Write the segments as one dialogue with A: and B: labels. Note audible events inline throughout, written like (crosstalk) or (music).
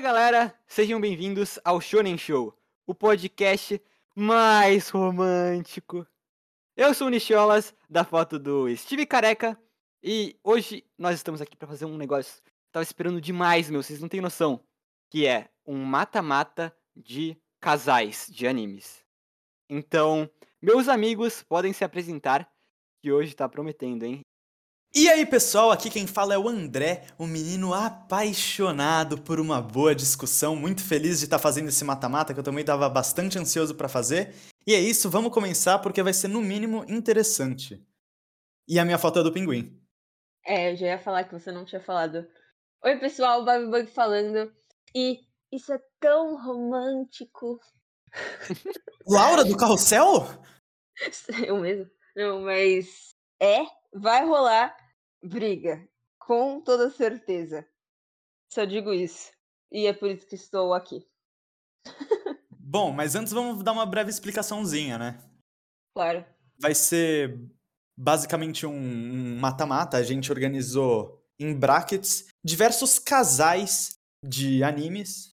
A: Fala galera, sejam bem-vindos ao Shonen Show, o podcast mais romântico. Eu sou o Nicholas, da foto do Steve Careca, e hoje nós estamos aqui para fazer um negócio que eu tava esperando demais, meu, vocês não têm noção, que é um mata-mata de casais de animes. Então, meus amigos podem se apresentar, que hoje tá prometendo, hein?
B: E aí pessoal, aqui quem fala é o André, um menino apaixonado por uma boa discussão, muito feliz de estar fazendo esse mata-mata que eu também estava bastante ansioso para fazer. E é isso, vamos começar porque vai ser no mínimo interessante. E a minha foto é do pinguim.
C: É, eu já ia falar que você não tinha falado. Oi pessoal, o Babi Bug falando. E isso é tão romântico.
B: Laura do (laughs) Carrossel?
C: Eu mesmo. Não, mas é, vai rolar briga, com toda certeza. Só digo isso. E é por isso que estou aqui.
B: Bom, mas antes vamos dar uma breve explicaçãozinha, né?
C: Claro.
B: Vai ser basicamente um mata-mata. A gente organizou em brackets diversos casais de animes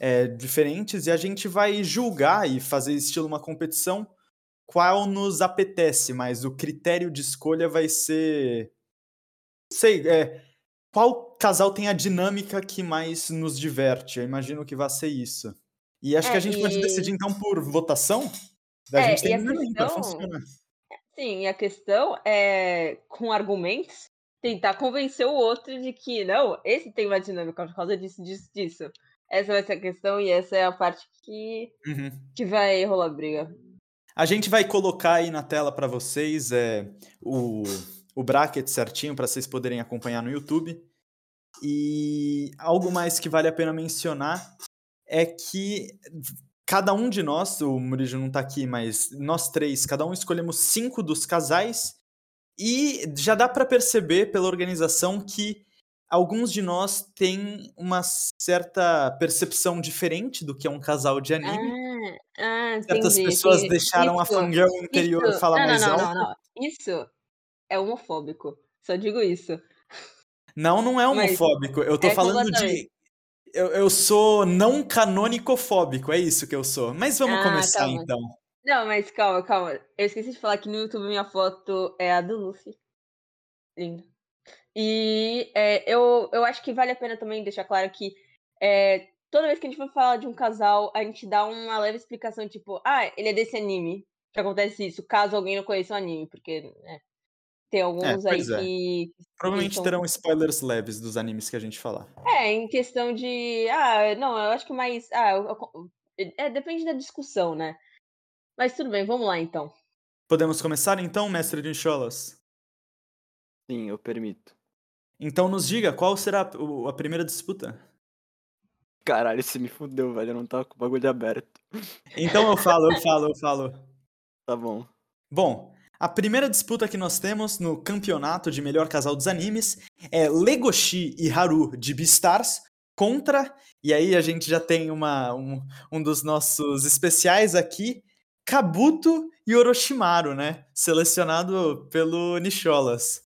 B: é, diferentes e a gente vai julgar e fazer estilo uma competição qual nos apetece, mas o critério de escolha vai ser sei, é, qual casal tem a dinâmica que mais nos diverte? Eu imagino que vai ser isso. E acho
C: É,
B: que a gente pode
C: e-
B: decidir então por votação. A
C: É,
B: gente tem dinâmica,
C: questão-
B: funciona.
C: Sim, e a questão é, com argumentos, tentar convencer o outro de que, não, esse tem uma dinâmica por causa disso, disso, disso. Essa vai ser a questão e essa é a parte que,
B: Uhum.
C: que vai rolar briga.
B: A gente vai colocar aí na tela para vocês é, o, o bracket certinho para vocês poderem acompanhar no YouTube. E algo mais que vale a pena mencionar é que cada um de nós, o Murijo não tá aqui, mas nós três, cada um escolhemos cinco dos casais e já dá para perceber pela organização que alguns de nós têm uma certa percepção diferente do que é um casal de anime.
C: Ah, ah,
B: Certas
C: entendi.
B: pessoas
C: que
B: deixaram a
C: isso-
B: fangirl interior
C: isso-
B: falar
C: não,
B: mais
C: não, não,
B: alto.
C: Não, não, Isso é homofóbico. Só digo isso.
B: Não, não é
C: Mas
B: homofóbico. Eu tô
C: é
B: falando de. Eu, eu sou não canonicofóbico, é isso que eu sou. Mas vamos
C: Ah,
B: começar
C: bom.
B: então.
C: Não, mas calma, calma. Eu esqueci de falar que no YouTube minha foto é a do Luffy. Lindo. E é, eu, eu acho que vale a pena também deixar claro que é, toda vez que a gente for falar de um casal, a gente dá uma leve explicação, tipo, ah, ele é desse anime. Que acontece isso, caso alguém não conheça o anime, porque né, tem alguns aí
B: pois é.
C: que.
B: Provavelmente
C: são-
B: terão spoilers leves dos animes que a gente falar.
C: É, em questão de. Ah, não, eu acho que mais. Ah, eu- é, depende da discussão, né? Mas tudo bem, vamos lá então.
B: Podemos começar então, mestre de Encholas?
A: Sim, eu permito.
B: Então nos diga qual será o- a primeira disputa.
A: Caralho, você me fudeu, velho, eu não tava com o bagulho aberto.
B: Então eu falo, eu falo, eu falo. (laughs)
A: Tá bom.
B: Bom, a primeira disputa que nós temos no campeonato de melhor casal dos animes é Legoshi e Haru de Beastars contra, e aí a gente já tem uma, um, um dos nossos especiais aqui, Kabuto e Orochimaru, né? Selecionado pelo Nicholas.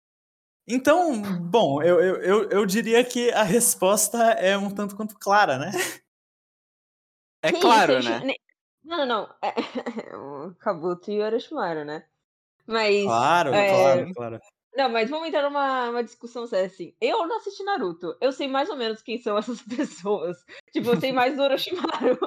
B: Então, (laughs) bom, eu, eu, eu, eu diria que a resposta é um tanto quanto clara, né?
A: É claro, né?
C: Não, não, não. É, (laughs) o Kabuto e o Orochimaru, né? Mas.
B: Claro,
C: é,
B: claro, claro.
C: Não, mas vamos entrar numa uma discussão séria assim. Eu não assisti Naruto. Eu sei mais ou menos quem são (laughs) essas pessoas. Tipo, eu sei mais do Orochimaru.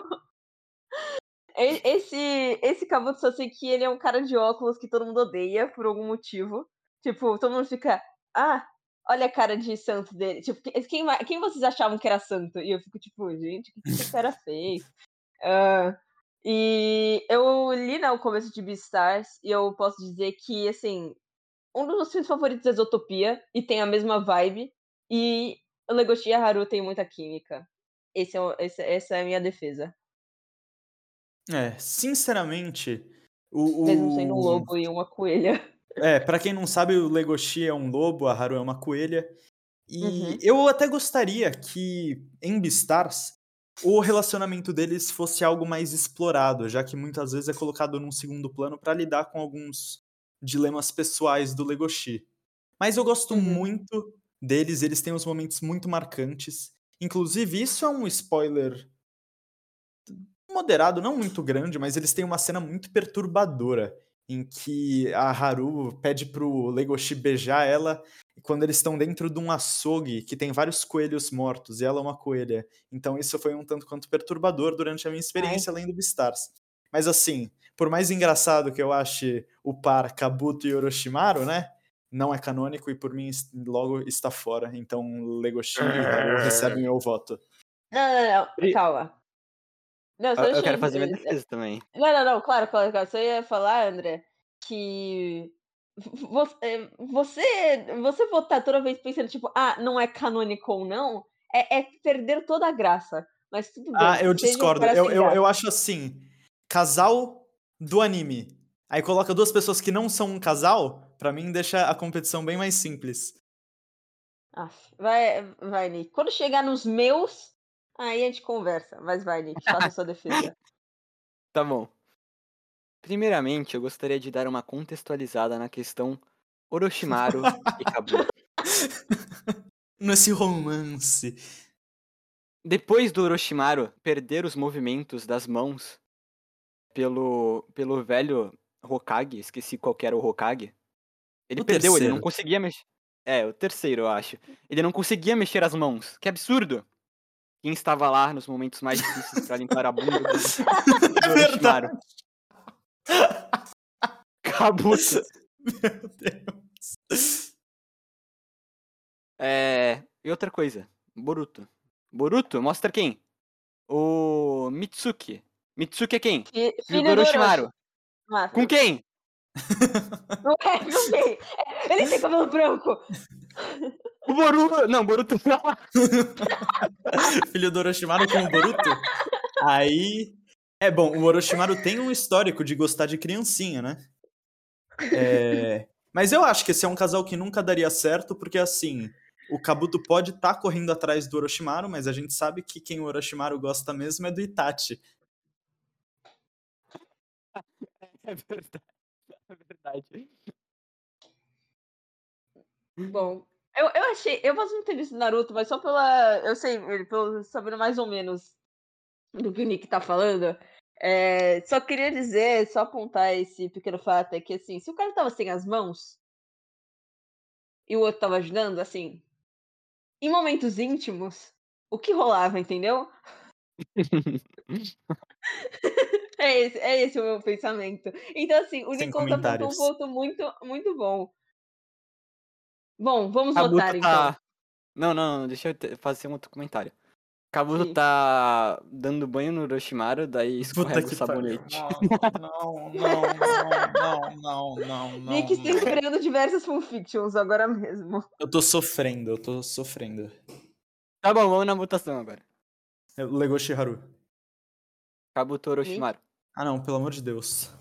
C: Esse, esse Kabuto só sei que ele é um cara de óculos que todo mundo odeia por algum motivo. Tipo, todo mundo fica. Ah, olha a cara de santo dele. Tipo, que- quem, quem vocês achavam que era santo? E eu fico tipo, gente, o que esse cara (laughs) fez? Ah, e eu li né, o começo de Beastars e eu posso dizer que, assim, um dos meus filmes favoritos é Zootopia e tem a mesma vibe. E o Legoshi e a Haru tem muita química. Esse é, o- esse- essa é a minha defesa.
B: É, sinceramente, o,
C: Mesmo sendo um
B: o-
C: lobo e uma coelha.
B: É, pra quem não sabe, o Legoshi é um lobo, a Haru é uma coelha. E
C: Uhum.
B: eu até gostaria que em Beastars o relacionamento deles fosse algo mais explorado, já que muitas vezes é colocado num segundo plano pra lidar com alguns dilemas pessoais do Legoshi. Mas eu gosto
C: Uhum.
B: muito deles, eles têm uns momentos muito marcantes. Inclusive, isso é um spoiler moderado, não muito grande, mas eles têm uma cena muito perturbadora em que a Haru pede pro Legoshi beijar ela quando eles estão dentro de um açougue que tem vários coelhos mortos e ela é uma coelha. Então isso foi um tanto quanto perturbador durante a minha experiência Ai. lendo Beastars. Mas assim, por mais engraçado que eu ache o par Kabuto e Orochimaru, né? Não é canônico e por mim logo está fora. Então Legoshi e Haru (laughs) recebem meu voto.
C: Não, não, não, calma.
A: Não, eu, eu quero fazer minha defesa também.
C: Não, não, não, claro, claro, claro. Você ia falar, André, que você, você, você votar toda vez pensando, tipo, ah, não é canônico ou não, é, é perder toda a graça. Mas tudo bem.
B: Ah, eu discordo. Eu, eu, eu acho assim: casal do anime. Aí coloca duas pessoas que não são um casal, para mim deixa a competição bem mais simples.
C: Ah, vai, vai, Nick. Quando chegar nos meus, Aí a gente conversa, mas vai, Nick, faça sua defesa. (laughs)
A: Tá bom. Primeiramente, eu gostaria de dar uma contextualizada na questão Orochimaru (laughs) e Kabuto.
B: Nesse romance.
A: Depois do Orochimaru perder os movimentos das mãos pelo, pelo velho Hokage, esqueci qual era o Hokage. Ele o perdeu, terceiro. ele não conseguia mexer. É, o terceiro, eu acho. Ele não conseguia mexer as mãos. Que absurdo! Quem estava lá nos momentos mais difíceis para limpar a bunda do, (laughs) do Orochimaru. Kabuto. Meu Deus. É, e outra coisa, Boruto. Boruto mostra quem? O Mitsuki. Mitsuki é quem?
C: Filho, filho do Orochimaru.
A: Com quem?
C: Não é com quem? Ele tem cabelo branco. (laughs)
A: O Boruto. Não, Boruto não. (laughs)
B: Filho do Orochimaru com o Boruto? Aí. É bom, o Orochimaru tem um histórico de gostar de criancinha, né? É... Mas eu acho que esse é um casal que nunca daria certo, porque assim, o Kabuto pode estar tá correndo atrás do Orochimaru, mas a gente sabe que quem o Orochimaru gosta mesmo é do Itachi.
A: É verdade. É verdade.
C: Bom, eu, eu achei. Eu posso não ter visto Naruto, mas só pela. Eu sei, pelo sabendo mais ou menos do que o Nick tá falando. É, só queria dizer, só apontar esse pequeno fato, é que assim, se o cara tava sem as mãos e o outro tava ajudando, assim, em momentos íntimos, o que rolava, entendeu? (laughs) é, esse, é esse o meu pensamento. Então, assim, o Nicolas apontou um ponto muito, muito bom. Bom, vamos Kabuto votar tá... então.
A: Não, não, deixa eu fazer um outro comentário. Kabuto Sim. tá dando banho no Orochimaru, daí escorrega o sabonete.
B: Não, não, não, não, não, não.
C: Nick está criando diversas fanfictions agora mesmo.
B: Eu tô sofrendo, eu tô sofrendo.
A: Tá bom, vamos na votação agora.
B: Legoshi Haru.
A: Kabuto Orochimaru.
B: Ah não, pelo amor de Deus.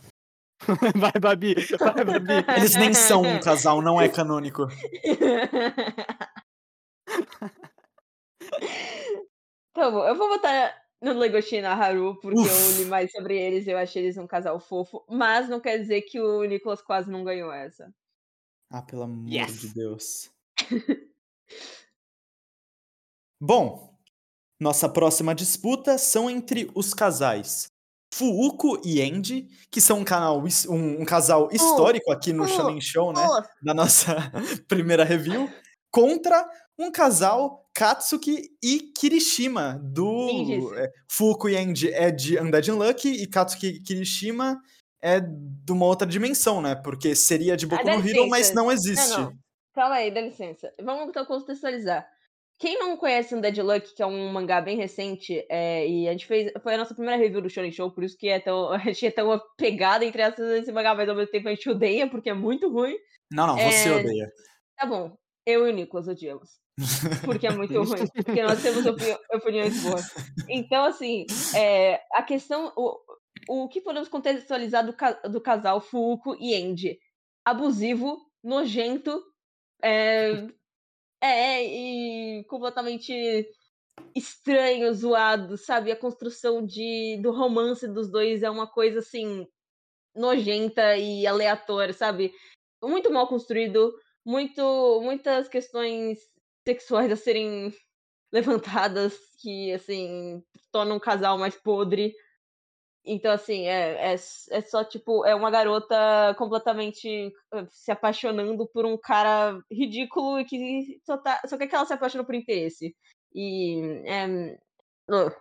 B: (laughs)
A: Vai, Babi. Vai, Babi. (laughs)
B: Eles nem são um casal, não é canônico. (laughs)
C: Então, eu vou botar no Legoshi e na Haru, porque Uf. eu li mais sobre eles e eu achei eles um casal fofo. Mas não quer dizer que o Nicolas quase não ganhou essa.
B: Ah, pelo amor yes. de Deus. Bom, nossa próxima disputa são entre os casais Fuuko e Andy, que são um, canal, um, um casal histórico aqui no Shonen Show, né? (laughs) Da nossa (laughs) primeira review, contra um casal Katsuki e Kirishima, do é, Fuuko e Andy é de Undead Unlucky e Katsuki e Kirishima é de uma outra dimensão, né? Porque seria de Boku ah, no Hero, mas não existe. Não, não.
C: Calma aí, dá licença. Vamos então contextualizar. Quem não conhece Undead Luck, que é um mangá bem recente, é, e a gente fez. Foi a nossa primeira review do Shonen Show, por isso que é tão, (laughs) a gente é tão pegada entre essas esse mangá, mas ao mesmo tempo a gente odeia, porque é muito ruim.
B: Não, não, você é... odeia.
C: Tá bom. Eu e o Nicolas odiamos. Porque é (laughs) muito ruim. Porque nós temos opini opiniões boas. Então, assim, é, a questão. O, o que podemos contextualizar do, ca do casal Fuuko e Andy? Abusivo, nojento, é, é, e completamente estranho, zoado, sabe? A construção de, do romance dos dois é uma coisa assim nojenta e aleatória, sabe? Muito mal construído, muito muitas questões sexuais a serem (laughs) levantadas que, assim, tornam um casal mais podre. Então, assim, é, é, é só, tipo, é uma garota completamente se apaixonando por um cara ridículo e que só, tá, só quer que ela se apaixone por interesse. E. É, uh.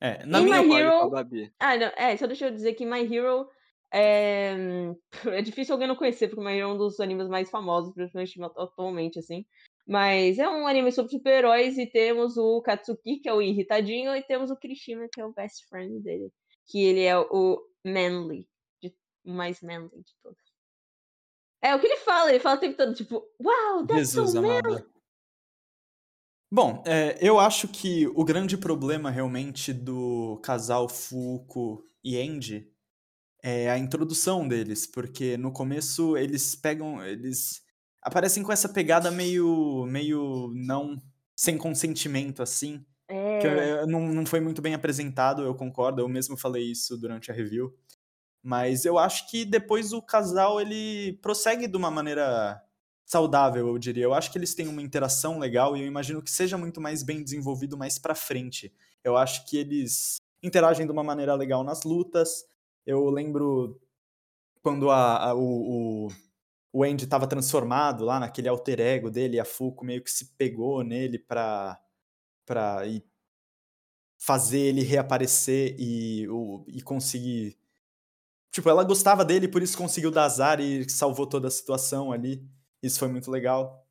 B: É, na
C: E
B: minha
C: My Hero-
A: Babi.
C: Ah, não, é, só deixa eu dizer que My Hero é, (laughs) é difícil alguém não conhecer, porque My Hero é um dos animes mais famosos, principalmente atualmente, assim. Mas é um anime sobre super-heróis e temos o Katsuki, que é o irritadinho, e temos o Kirishima, que é o best friend dele. Que ele é o manly, de- o mais manly de todos. É o que ele fala, ele fala o tempo todo, tipo, wow, that's
B: Jesus
C: so manly.
B: amado. Bom, é, eu acho que o grande problema realmente do casal Fuko e Andy é a introdução deles, porque no começo eles pegam, eles aparecem com essa pegada meio, meio não sem consentimento assim, que
C: É,
B: não, não foi muito bem apresentado, eu concordo, eu mesmo falei isso durante a review. Mas eu acho que depois o casal ele prossegue de uma maneira saudável, eu diria. Eu acho que eles têm uma interação legal e eu imagino que seja muito mais bem desenvolvido mais pra frente. Eu acho que eles interagem de uma maneira legal nas lutas. Eu lembro quando a, a- o, o, o Andy estava transformado lá naquele alter ego dele, e a Fuko meio que se pegou nele pra, pra ir fazer ele reaparecer e, o, e conseguir. Tipo, ela gostava dele, por isso conseguiu dar azar e salvou toda a situação ali. Isso foi muito legal.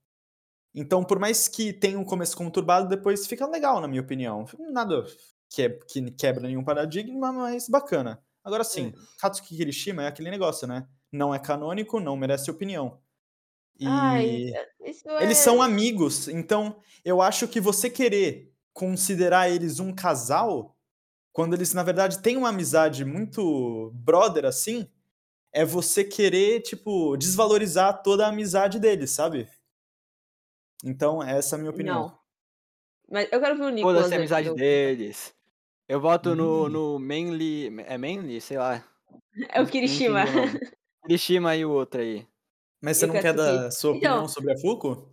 B: Então, por mais que tenha um começo conturbado, depois fica legal, na minha opinião. Nada que, que quebra nenhum paradigma, mas bacana. Agora sim, Katsuki Kirishima é aquele negócio, né? Não é canônico, não merece opinião. E
C: ai, isso é...
B: eles são amigos, então eu acho que você querer considerar eles um casal, quando eles na verdade têm uma amizade muito brother assim, é você querer, tipo, desvalorizar toda a amizade deles, sabe? Então, essa é a minha opinião.
C: Não. Mas eu quero ver o Nicolas.
A: Foda-se a
C: antes
A: amizade
C: do-
A: deles. Eu voto no,
B: Hum.
A: no Manly. É Manly? Sei lá.
C: É o Kirishima.
A: Kirishima e o outro aí.
B: Mas você
C: Eu
B: não quer dar sua
C: Então-
B: opinião sobre a Fuko?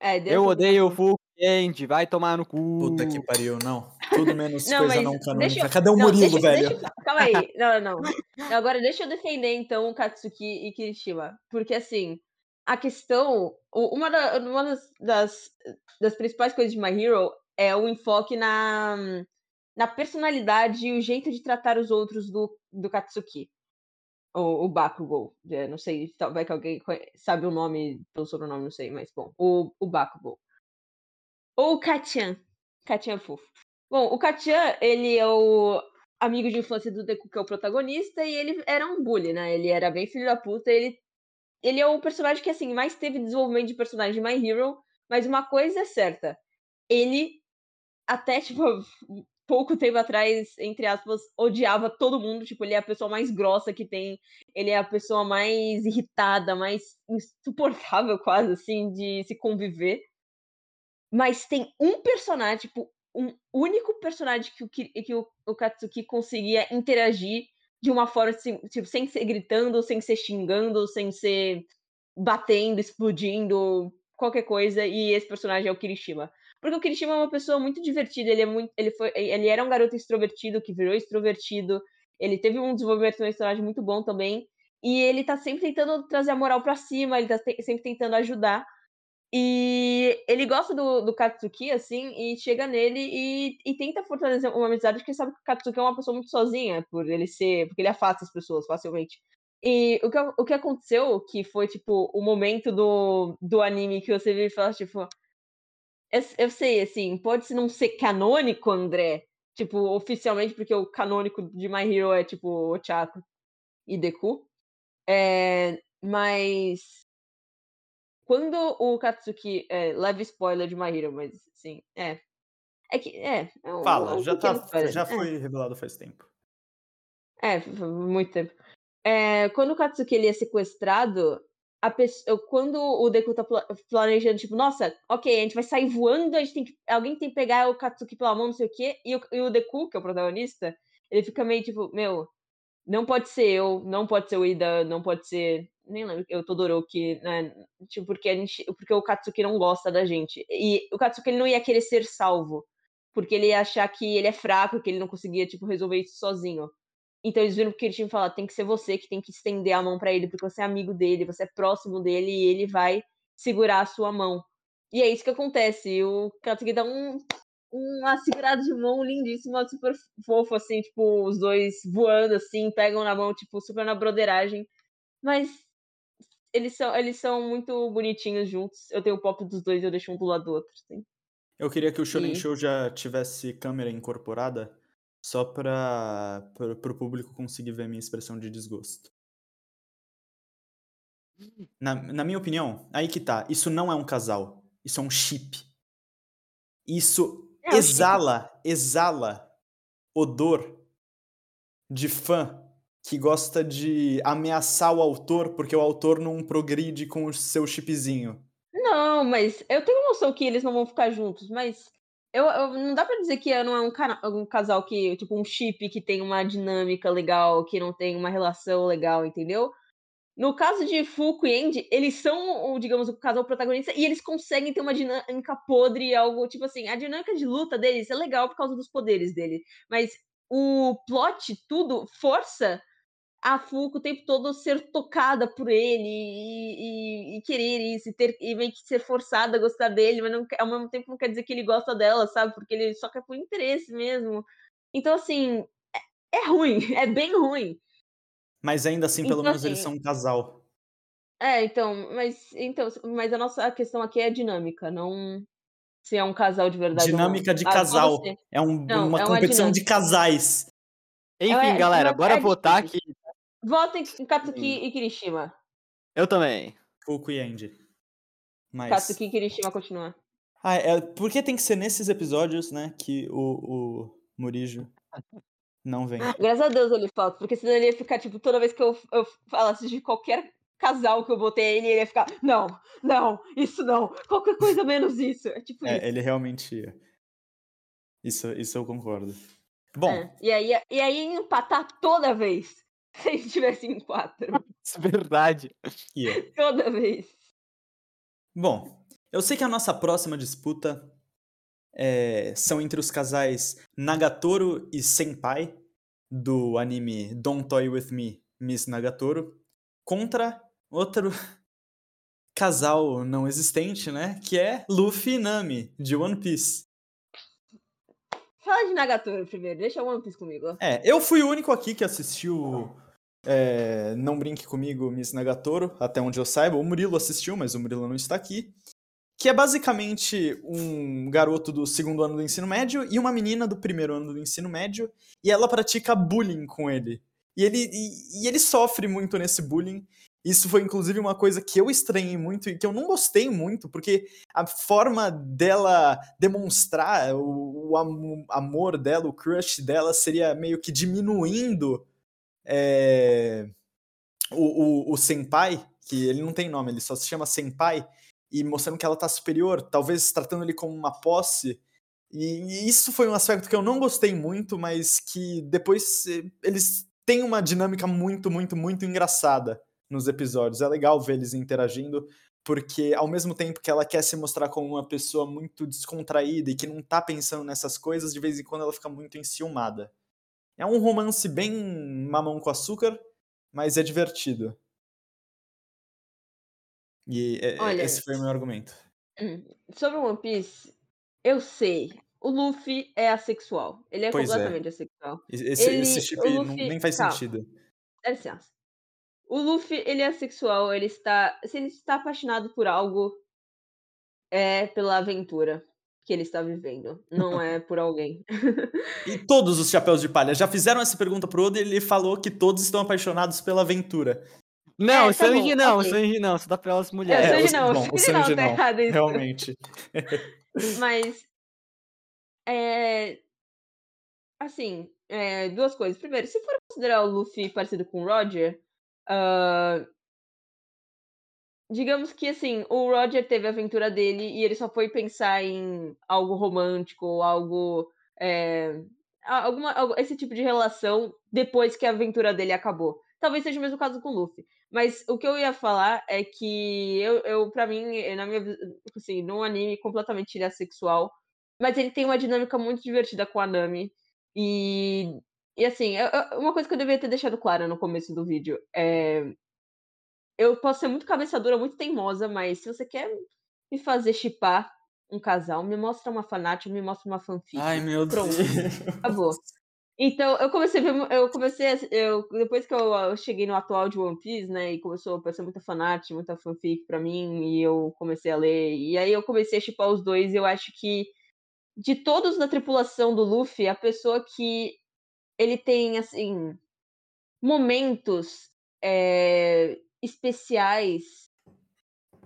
C: É,
A: Eu odeio o
C: aqui.
A: End, vai tomar no cu.
B: Puta que pariu, não. Tudo menos
C: Não,
B: coisa não canônica.
C: eu-
B: Cadê o
C: Não,
B: Murilo,
C: deixa-
B: velho?
C: deixa Calma aí. (laughs) Não, não. Agora deixa eu defender, então, o Katsuki e Kirishima. Porque, assim, a questão. Uma, da- uma das, das, das principais coisas de My Hero é o enfoque na, na personalidade e o jeito de tratar os outros do, do Katsuki. O, o Bakugou. É, não sei, vai que alguém sabe o nome pelo sobrenome, não sei, mas bom. O, o Bakugou. Ou o Kachan. Kachan é fofo. Bom, o Kachan, ele é o amigo de infância do Deku, que é o protagonista, e ele era um bully, né? Ele era bem filho da puta, ele, ele é o personagem que, assim, mais teve desenvolvimento de personagem de My Hero, mas uma coisa é certa, ele, até, tipo, (laughs) pouco tempo atrás, entre aspas, odiava todo mundo, tipo, ele é a pessoa mais grossa que tem, ele é a pessoa mais irritada, mais insuportável (laughs) quase, assim, de se conviver. Mas tem um personagem, tipo, um único personagem que o, que o, o Katsuki conseguia interagir de uma forma, assim, tipo, sem ser gritando, sem ser xingando, sem ser batendo, explodindo, qualquer coisa, e esse personagem é o Kirishima. Porque o Kirishima é uma pessoa muito divertida, ele é muito. Ele, foi, ele era um garoto extrovertido que virou extrovertido. Ele teve um desenvolvimento de personagem muito bom também. E ele tá sempre tentando trazer a moral pra cima, ele tá sempre tentando ajudar. E ele gosta do, do Katsuki, assim, e chega nele e, e tenta fortalecer uma amizade, porque sabe que o Katsuki é uma pessoa muito sozinha, por ele ser. Porque ele afasta as pessoas facilmente. E o que, o que aconteceu, que foi, tipo, o momento do, do anime que você viu e fala, tipo. Eu, eu sei, assim, pode não ser canônico, André, tipo, oficialmente, porque o canônico de My Hero é, tipo, Ochako e Deku. É, mas quando o Katsuki. É, leve spoiler de My Hero, mas sim, é. É que. É. é um, é
B: Fala,
C: um
B: já, tá,
C: spoiler,
B: já
C: é.
B: foi revelado faz tempo.
C: É, muito tempo. É, quando o Katsuki ele é sequestrado, a pessoa, quando o Deku tá pla- planejando, tipo, nossa, ok, a gente vai sair voando, a gente tem que, alguém tem que pegar o Katsuki pela mão, não sei o quê, e o, e o Deku, que é o protagonista, ele fica meio tipo, meu, não pode ser eu, não pode ser o Ida, não pode ser nem lembro, o Todoroki, né? Tipo, porque a gente, porque o Katsuki não gosta da gente. E o Katsuki ele não ia querer ser salvo, porque ele ia achar que ele é fraco, que ele não conseguia tipo resolver isso sozinho. Então eles viram que ele tinha que falar, tem que ser você que tem que estender a mão para ele, porque você é amigo dele, você é próximo dele e ele vai segurar a sua mão. E é isso que acontece. O Katsuki dá um, uma segurada de mão lindíssima, super fofo, assim, tipo, os dois voando, assim, pegam na mão, tipo, super na broderagem. Mas eles são, eles são muito bonitinhos juntos. Eu tenho o pop dos dois, eu deixo um do lado do outro, assim.
B: Eu queria que o Shonen
C: E-
B: Show já tivesse câmera incorporada, só para o público conseguir ver a minha expressão de desgosto. Na, na minha opinião, aí que tá. Isso não é um casal. Isso é um chip. Isso
C: É
B: exala, exala odor de fã que gosta de ameaçar o autor porque o autor não progride com o seu chipzinho.
C: Não, mas eu tenho noção que eles não vão ficar juntos, mas eu, eu- não dá pra dizer que não é um, cana- um casal que, tipo, um chip que tem uma dinâmica legal, que não tem uma relação legal, entendeu? No caso de Fuku e Andy, eles são, digamos, o casal protagonista e eles conseguem ter uma dinâmica podre, algo tipo assim, a dinâmica de luta deles é legal por causa dos poderes dele, mas o plot, tudo, força a Fuku o tempo todo ser tocada por ele e, e- e querer isso, e, ter, e meio que ser forçada a gostar dele, mas não, quer- ao mesmo tempo não quer dizer que ele gosta dela, sabe? Porque ele só quer por interesse mesmo. Então, assim, é, é ruim, (laughs) é bem ruim.
B: Mas ainda assim, pelo
C: Então,
B: menos eles
C: assim,
B: são um casal.
C: É, então, mas então, mas a nossa questão aqui é dinâmica, não se é um casal de verdade
B: Dinâmica
C: ou não.
B: de
C: Ah,
B: casal. É um-
C: Não,
B: uma
C: é uma
B: competição de
C: dinâmica.
B: casais.
A: Enfim,
C: É,
A: galera,
C: mas
A: bora
C: é
A: votar
C: difícil. Votem em Katsuki e Kirishima.
A: Eu também.
B: Fuku e Andy. Mas.
C: Katsuki e Kirishima continua.
B: Ah, é, porque tem que ser nesses episódios, né, que o, o Murijo não vem. (gasps)
C: Graças a Deus ele falta, porque senão ele ia ficar, tipo, toda vez que eu, eu falasse de qualquer casal que eu botei ele, ele ia ficar, não, não, isso não, qualquer coisa menos isso. É tipo isso.
B: É, ele realmente ia. Isso, isso eu concordo. Bom,
C: É, E, aí, e aí empatar toda vez. (laughs) Se a gente tivesse em quatro.
A: Isso é verdade.
B: ia. (laughs)
C: Toda vez.
B: Bom, eu sei que a nossa próxima disputa é, são entre os casais Nagatoro e Senpai, do anime Don't Toy With Me, Miss Nagatoro, contra outro (laughs) casal não existente, né? Que é Luffy e Nami, de One Piece.
C: Fala de Nagatoro primeiro, deixa o One Piece comigo.
B: É, eu fui o único aqui que assistiu é, Não Brinque Comigo, Miss Nagatoro, até onde eu saiba. O Murilo assistiu, mas o Murilo não está aqui. Que é basicamente um garoto do segundo ano do ensino médio e uma menina do primeiro ano do ensino médio, e ela pratica bullying com ele. E ele, e, e ele sofre muito nesse bullying. Isso foi inclusive uma coisa que eu estranhei muito e que eu não gostei muito, porque a forma dela demonstrar o, o am- amor dela, o crush dela, seria meio que diminuindo é, o, o, o senpai, que ele não tem nome, ele só se chama senpai, e mostrando que ela tá superior, talvez tratando ele como uma posse. E, e isso foi um aspecto que eu não gostei muito, mas que depois eh, eles têm uma dinâmica muito, muito, muito engraçada nos episódios. É legal ver eles interagindo, porque ao mesmo tempo que ela quer se mostrar como uma pessoa muito descontraída e que não tá pensando nessas coisas, de vez em quando ela fica muito enciumada. É um romance bem mamão com açúcar, mas é divertido. E é-
C: Olha,
B: esse foi o meu argumento.
C: Hum, Sobre o One Piece, eu sei. O Luffy é assexual. Ele é
B: Pois é.
C: completamente assexual.
B: E- Esse,
C: Ele-
B: esse chip não-
C: Luffy-
B: nem faz
C: calma.
B: sentido.
C: Dá licença. O Luffy, ele é assexual, ele está. Se ele está apaixonado por algo, é pela aventura que ele está vivendo. Não (laughs) é por alguém.
B: E todos os chapéus de palha já (laughs) fizeram essa pergunta pro Oda e ele falou que todos estão apaixonados pela aventura.
A: Não,
C: É,
A: o
C: tá
A: Sanji não, o
C: ok.
A: Sanji não, só dá pra elas
C: É, o
A: mulheres.
C: Sanji
B: o-
C: não,
B: bom,
C: o
B: o
C: Sanji não, tá errado isso.
B: Realmente.
C: Mas. É. Assim, é, duas coisas. Primeiro, se for considerar o Luffy parecido com o Roger, ah, digamos que assim, o Roger teve a aventura dele e ele só foi pensar em algo romântico, ou algo. é, alguma, esse tipo de relação depois que a aventura dele acabou. Talvez seja o mesmo caso com o Luffy. Mas o que eu ia falar é que eu, eu para mim, na minha assim, num anime completamente sexual, mas ele tem uma dinâmica muito divertida com a Nami. E, e assim, eu, eu, uma coisa que eu deveria ter deixado clara no começo do vídeo é. Eu posso ser muito cabeçadora, muito teimosa, mas se você quer me fazer chipar um casal, me mostra uma fanática, me mostra uma fanfic.
B: Ai, meu
C: Pronto,
B: Deus. (laughs)
C: acabou. Então, eu comecei a ver, eu comecei, a, eu, depois que eu, eu, cheguei no atual de One Piece, né, e começou a aparecer muita fanática, muita fanfic pra mim, e eu comecei a ler, e aí eu comecei a chipar os dois, e eu acho que de todos da tripulação do Luffy, a pessoa que ele tem, assim, momentos é, especiais,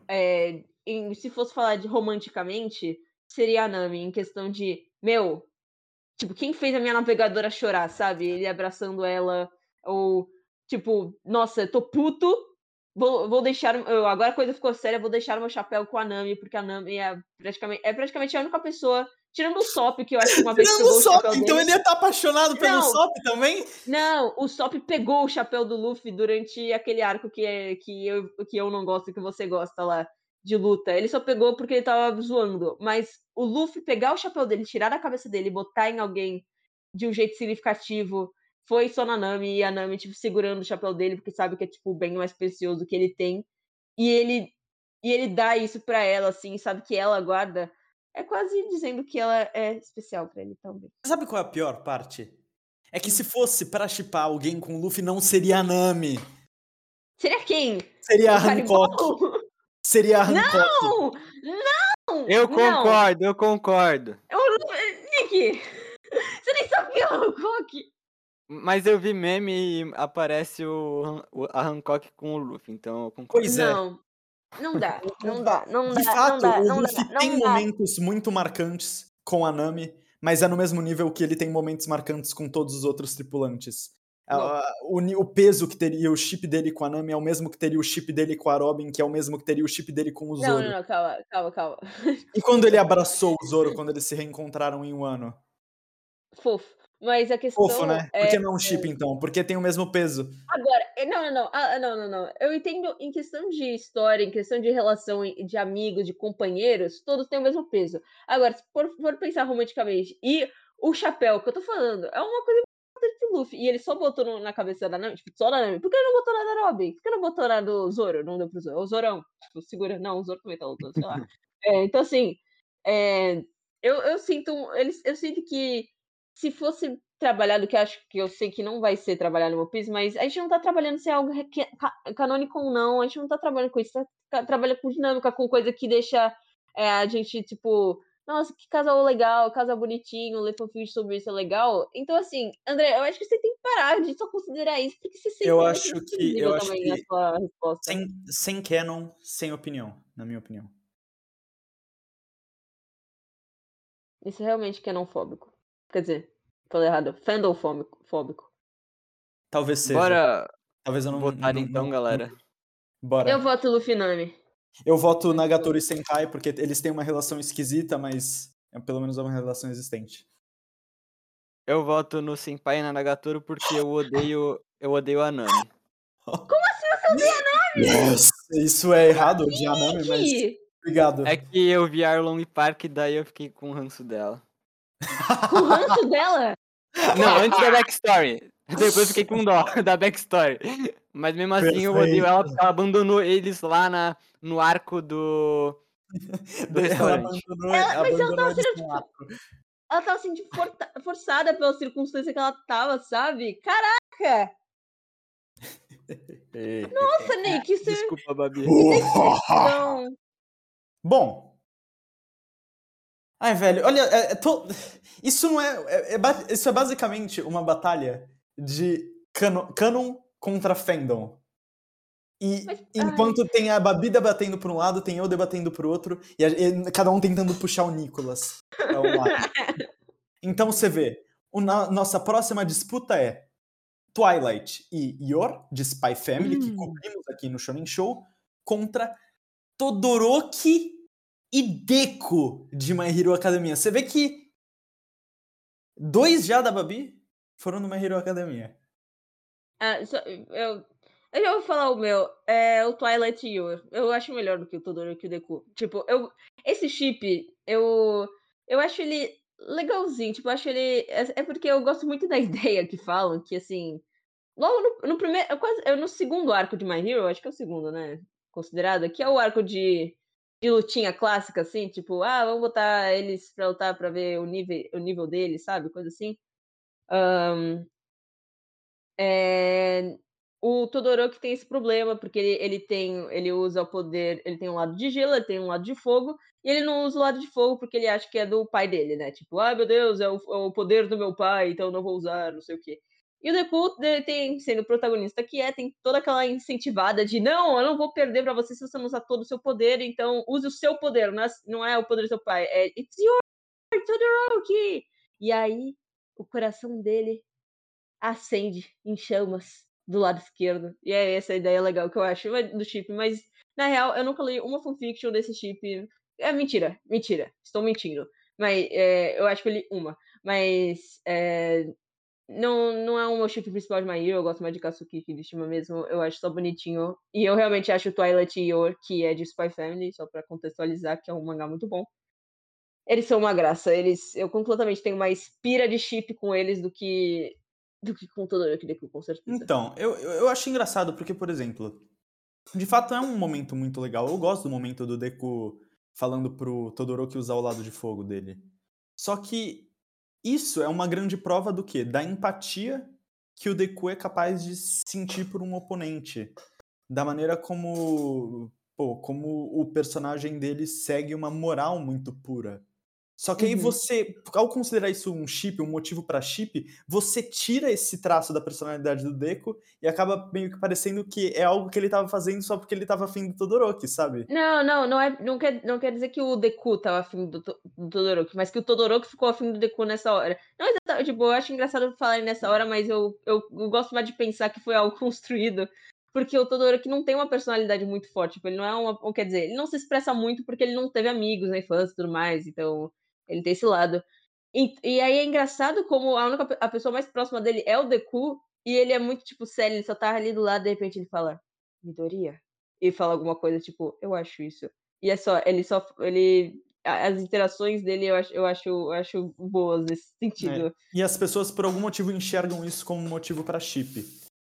C: é, em, se fosse falar de romanticamente, seria a Nami, em questão de, meu, tipo, quem fez a minha navegadora chorar, sabe? Ele abraçando ela, ou, tipo, nossa, tô puto, vou, vou deixar, agora a coisa ficou séria, vou deixar meu chapéu com a Nami, porque a Nami é praticamente, é praticamente a única pessoa Tirando o Sop, que eu acho que uma vez
B: Tirando o Sop, então dele. ele ia estar tá apaixonado pelo não, Sop também?
C: Não, o Sop pegou o chapéu do Luffy durante aquele arco que, é, que, eu, que eu não gosto, que você gosta lá, de luta. Ele só pegou porque ele tava zoando. Mas o Luffy pegar o chapéu dele, tirar da cabeça dele e botar em alguém de um jeito significativo, foi só na Nami, e a Nami, tipo, segurando o chapéu dele, porque sabe que é, tipo, o bem mais precioso que ele tem. E ele, e ele dá isso pra ela, assim, sabe que ela guarda é quase dizendo que ela é especial para ele também.
B: Sabe qual é a pior parte? É que se fosse para chipar alguém com o Luffy, não seria a Nami.
C: Seria quem?
B: Seria a Hancock. Seria a Hancock.
C: Não! Não!
A: Eu concordo, não. eu concordo.
C: Eu, Nick! Você nem sabia o Hancock!
A: Mas eu vi meme e aparece o, a Hancock com o Luffy, então eu concordo.
B: Pois é.
C: Não, não dá, não dá, não
B: De
C: dá.
B: fato,
C: não dá,
B: o Luffy tem
C: dá.
B: momentos muito marcantes com a Nami, mas é no mesmo nível que ele tem momentos marcantes com todos os outros tripulantes. o, o, peso que teria o chip dele com a Nami é o mesmo que teria o chip dele com a Robin, que é o mesmo que teria o chip dele com o Zoro.
C: Não, não, não, calma, calma, calma.
B: E quando ele (laughs) abraçou o Zoro, quando eles se reencontraram em um ano?
C: Fofo. Mas a questão.
B: Fofo, né?
C: É...
B: Por que não um chip, então? Porque tem o mesmo peso.
C: Agora, não, não, não. Ah, não, não, não. Eu entendo em questão de história, em questão de relação de amigos, de companheiros, todos têm o mesmo peso. Agora, se for, for pensar romanticamente, e o chapéu que eu tô falando é uma coisa do Luffy. E ele só botou no, na cabeça da Nami, tipo, só da Nami. Por que ele não botou na da Robin? Por que não botou na do Zoro? Não deu pro Zoro. O Zorão. Tipo, segura. Não, o Zoro também tá lutando, sei lá. (laughs) É, então, assim, é, eu, eu sinto. Eles, eu sinto que se fosse trabalhado, que acho que eu sei que não vai ser trabalhado no One Piece, mas a gente não tá trabalhando se é algo canônico ou não, a gente não tá trabalhando com isso, tá trabalhando com dinâmica, com coisa que deixa é, a gente, tipo, nossa, que casal legal, casal bonitinho, ler fanfic sobre isso é legal. Então, assim, André, eu acho que você tem que parar de só considerar isso, porque você sempre
B: eu acho que eu acho que
C: a sua resposta.
B: Sem, sem canon, sem opinião, na minha opinião.
C: Isso é realmente canonfóbico. Quer dizer, falei errado. Fandom-fóbico.
B: Talvez seja.
A: Bora
B: Talvez eu não
A: votar então,
B: não,
A: galera.
B: Bora.
C: Eu voto Lufinami.
B: Eu voto Nagatoro e Senkai porque eles têm uma relação esquisita, mas é pelo menos uma relação existente.
A: Eu voto no Senpai e na Nagatoro porque eu odeio, eu odeio a Nami.
C: Como assim você odeia a Nami?
B: Yes! Isso é errado, odiar a Nami, mas obrigado.
A: É que eu vi Arlong Park e daí eu fiquei com o ranço dela.
C: O ranço dela?
A: Não, antes da backstory. Depois fiquei com dó (laughs) da backstory. Mas mesmo assim
B: Perfeito.
A: eu odeio ela porque ela abandonou eles lá na, no arco do. do
B: Ela
A: restaurante.
B: abandonou,
C: Ela- mas ela
B: abandonou
C: tava
B: eles
C: sendo,
B: no arco.
C: Ela tava sendo forta- forçada pela circunstância que ela tava, sabe? Caraca! (laughs) Nossa, Nick, isso é
A: Desculpa, Babi.
B: Bom. Ai, velho, olha, é- é to- isso não é, é- é Isso é basicamente uma batalha de cano- canon contra fandom. E
C: Mas-
B: enquanto tem a Babi debatendo por um lado, tem eu debatendo por outro, e, a- e cada um tentando puxar o Nicolas pra um lado. (laughs) Então você vê, o na- nossa próxima disputa é Twilight e Yor, de Spy Family, que
A: Hum.
B: cobrimos aqui no Shonen Show, contra Todoroki e Deku de My Hero Academia. Você vê que dois já da Babi foram no My Hero Academia.
C: Ah, só- eu, Eu já vou falar o meu. É o Twilight Yor. Eu acho melhor do que o Todoroki e o Deku. Tipo, eu, esse chip, eu, eu acho ele legalzinho. Tipo, eu acho ele. É, é porque eu gosto muito da (laughs) ideia que falam, que assim. Logo no, no primeiro. Quase, no segundo arco de My Hero, acho que é o segundo, né? Considerado, que é o arco de, de lutinha clássica, assim, tipo, ah, vamos botar eles pra lutar pra ver o nível, o nível deles, sabe? Coisa assim. Um, é, o Todoroki tem esse problema, porque ele, ele, tem. Ele usa o poder. Ele tem um lado de gelo, ele tem um lado de fogo, e ele não usa o lado de fogo porque ele acha que é do pai dele, né? Tipo, ah, meu Deus, é o, é o poder do meu pai, então não vou usar, não sei o quê. E o Deku tem, sendo o protagonista que é, tem toda aquela incentivada de não, eu não vou perder para você se você não usar todo o seu poder, então use o seu poder, não é, não é o poder do seu pai, é It's your Todoroki! E aí, o coração dele acende em chamas do lado esquerdo. E é essa a ideia legal que eu acho do chip. Mas, na real, eu nunca li uma fanfiction desse chip. É mentira, mentira. Estou mentindo. Mas é, eu acho que eu li uma. Mas é, não, não é o meu chip principal de My Hero. Eu gosto mais de Kasuki Kirishima mesmo. Eu acho só bonitinho. E eu realmente acho Twilight Yor, que é de Spy Family, só para contextualizar, que é um mangá muito bom. Eles são uma graça. Eles, eu completamente tenho mais pira de chip com eles do que do que com todo Deku, com certeza.
B: Então, eu, eu acho engraçado porque, por exemplo, de fato é um momento muito legal. Eu gosto do momento do Deku falando pro Todoroki usar o lado de fogo dele. Só que isso é uma grande prova do quê? Da empatia que o Deku é capaz de sentir por um oponente. Da maneira como, pô, como o personagem dele segue uma moral muito pura. Só que aí uhum. você, ao considerar isso um chip, um motivo para chip, você tira esse traço da personalidade do Deco e acaba meio que parecendo que é algo que ele tava fazendo só porque ele tava afim do Todoroki, sabe?
C: Não, não, não, é, não, quer, não quer dizer que o Deku tava afim do, do Todoroki, mas que o Todoroki ficou afim do Deku nessa hora. Não, exatamente, tipo, eu acho engraçado falar nessa hora, mas eu, eu, eu gosto mais de pensar que foi algo (laughs) construído porque o Todoroki não tem uma personalidade muito forte, tipo, ele não é uma, quer dizer, ele não se expressa muito porque ele não teve amigos na infância e tudo mais, então ele tem esse lado. E, e aí é engraçado como a única a pessoa mais próxima dele é o Deku, e ele é muito, tipo, sério, ele só tá ali do lado, de repente ele fala, Midoriya? E fala alguma coisa, tipo, eu acho isso. E é só, ele só, ele, as interações dele eu acho, eu acho, eu acho boas nesse (laughs) sentido. É.
B: E as pessoas, por algum motivo, enxergam isso como motivo para chip.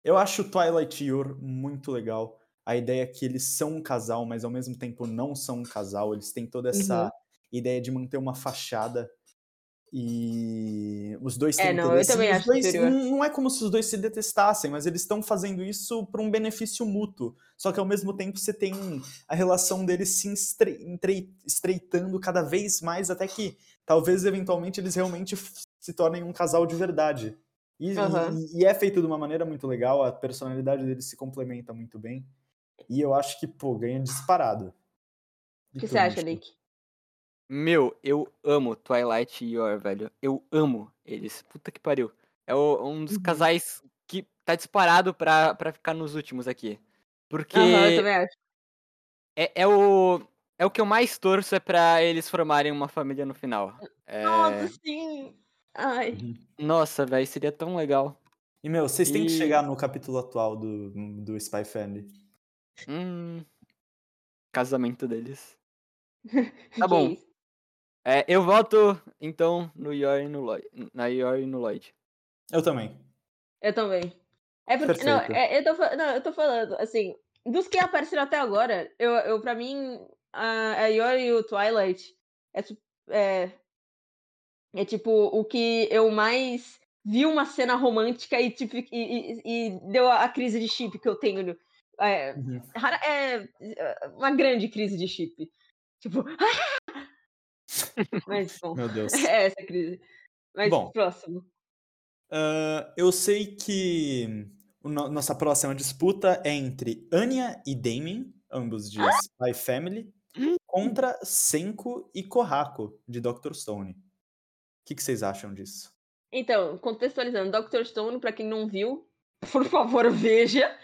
B: Eu acho Twilight Yor muito legal. A ideia é que eles são um casal, mas ao mesmo tempo não são um casal. Eles têm toda essa uhum ideia de manter uma fachada. E os dois
C: têm é, não, eu também acho
B: dois, não, é como se os dois se detestassem, mas eles estão fazendo isso por um benefício mútuo. Só que ao mesmo tempo você tem a relação deles se estreitando cada vez mais, até que talvez eventualmente eles realmente se tornem um casal de verdade. E, uhum. e, e é feito de uma maneira muito legal, a personalidade deles se complementa muito bem. E eu acho que, pô, ganha disparado.
C: O que você acha, Nick?
A: Meu, eu amo Twilight e Yor, velho. Eu amo eles. Puta que pariu. É o, um dos uhum. casais que tá disparado pra, pra ficar nos últimos aqui. Porque.
C: Uhum, eu também acho.
A: É, é, o, é o que eu mais torço é pra eles formarem uma família no final. É...
C: Nossa, sim! Ai.
A: Uhum. Nossa, velho, seria tão legal.
B: E, meu, vocês e... têm que chegar no capítulo atual do, do Spy Family.
A: Hum. Casamento deles. (laughs) Tá bom. É, eu voto, então, no Yor e no Lloyd. Na Yor e no Lloyd.
B: Eu também.
C: Eu também. É porque. Não, é, eu tô, não, eu tô falando, assim, dos que apareceram até agora, eu, eu pra mim, a, a Yor e o Twilight é, é, é tipo o que eu mais vi uma cena romântica e, tipo, e, e, e deu a, crise de chip que eu tenho. É, uhum. é, é uma grande crise de chip. Tipo, (laughs) ah! (laughs) Mas, bom,
B: Meu Deus. (laughs)
C: é essa crise. Mas, bom, próximo.
B: Uh, eu sei que no, nossa próxima disputa é entre Anya e Damien, ambos de Spy Family, contra Senko e Kohako, de Dr. Stone. O que, que vocês acham disso?
C: Então, contextualizando, Dr. Stone, para quem não viu, (laughs) por favor, veja.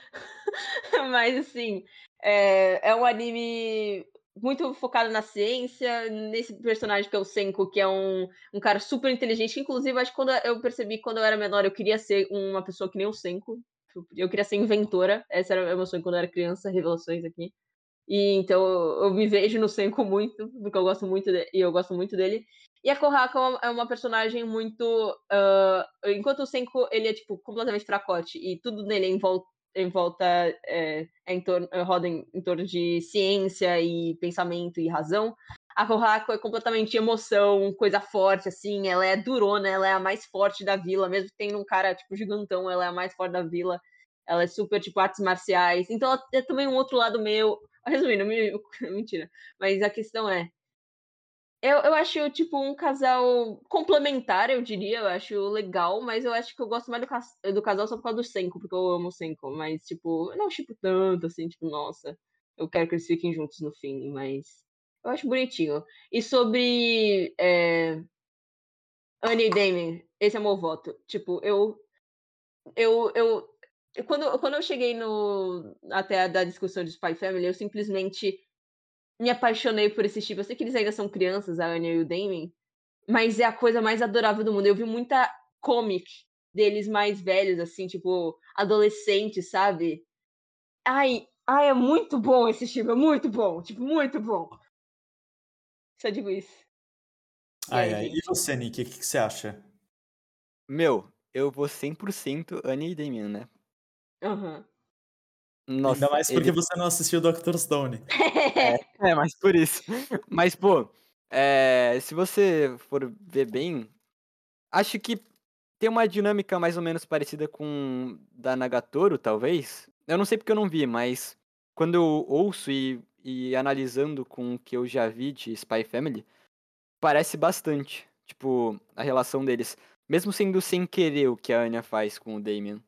C: Mas, assim, é, é um anime muito focado na ciência, nesse personagem que é o Senko, que é um, um cara super inteligente. Inclusive, acho que quando eu percebi quando eu era menor, eu queria ser uma pessoa que nem o Senko. Tipo, eu queria ser inventora. Essa era o meu sonho quando eu era criança, revelações aqui. E então eu me vejo no Senko muito, porque eu gosto muito e eu gosto muito dele. E a Kohako é uma personagem muito. Uh, enquanto o Senko ele é tipo completamente fracote e tudo nele é em volta, em volta é, em torno, roda em, em torno de ciência e pensamento e razão. A Kohako é completamente emoção, coisa forte, assim. Ela é durona, ela é a mais forte da vila, mesmo tendo um cara, tipo, gigantão, ela é a mais forte da vila. Ela é super, tipo, artes marciais. Então, ela é também um outro lado meu. Resumindo, (laughs) mentira. Mas a questão é. Eu, eu acho, tipo, um casal complementar, eu diria. Eu acho legal, mas eu acho que eu gosto mais do, do casal só por causa do Senko, porque eu amo o Senko. Mas, tipo, eu não tipo tanto, assim, tipo, nossa. Eu quero que eles fiquem juntos no fim, mas. Eu acho bonitinho. E sobre. É... Annie e Damien, esse é meu voto. Tipo, eu. Eu. eu quando, quando eu cheguei no até a da discussão de Spy Family, eu simplesmente me apaixonei por esse tipo. Eu sei que eles ainda são crianças, a Anya e o Damien, mas é a coisa mais adorável do mundo. Eu vi muita comic deles mais velhos, assim, tipo, adolescentes, sabe? Ai, ai, é muito bom esse tipo, é muito bom, tipo, muito bom. Só digo isso.
B: E ai, aí, ai. E você, Nick, o que, que você acha?
A: Meu, eu vou 100% Annie e Damien, né?
C: Aham. Uhum.
B: Nossa, Ainda mais porque ele... você não assistiu Dr. Stone. (laughs)
A: é, é, mas por isso. Mas, pô, é, se você for ver bem, acho que tem uma dinâmica mais ou menos parecida com da Nagatoro, talvez. Eu não sei porque eu não vi, mas quando eu ouço e, e analisando com o que eu já vi de Spy Family, parece bastante, tipo, a relação deles. Mesmo sendo sem querer o que a Anya faz com o Damien.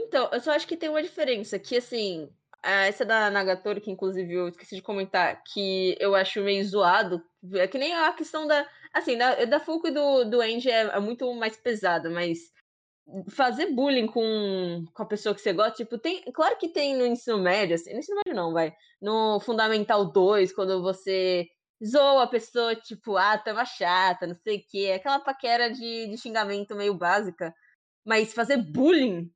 C: Então, eu só acho que tem uma diferença, que assim, essa da Nagatoro, que inclusive eu esqueci de comentar, que eu acho meio zoado, é que nem a questão da. Assim, da, da Fuku e do, do Angie é, é, muito mais pesada, mas fazer bullying com, com a pessoa que você gosta, tipo, tem. Claro que tem no ensino médio, assim, no ensino médio não, vai. No Fundamental 2, quando você zoa a pessoa, tipo, ah, tá uma chata, não sei o quê, aquela paquera de, de xingamento meio básica. Mas fazer bullying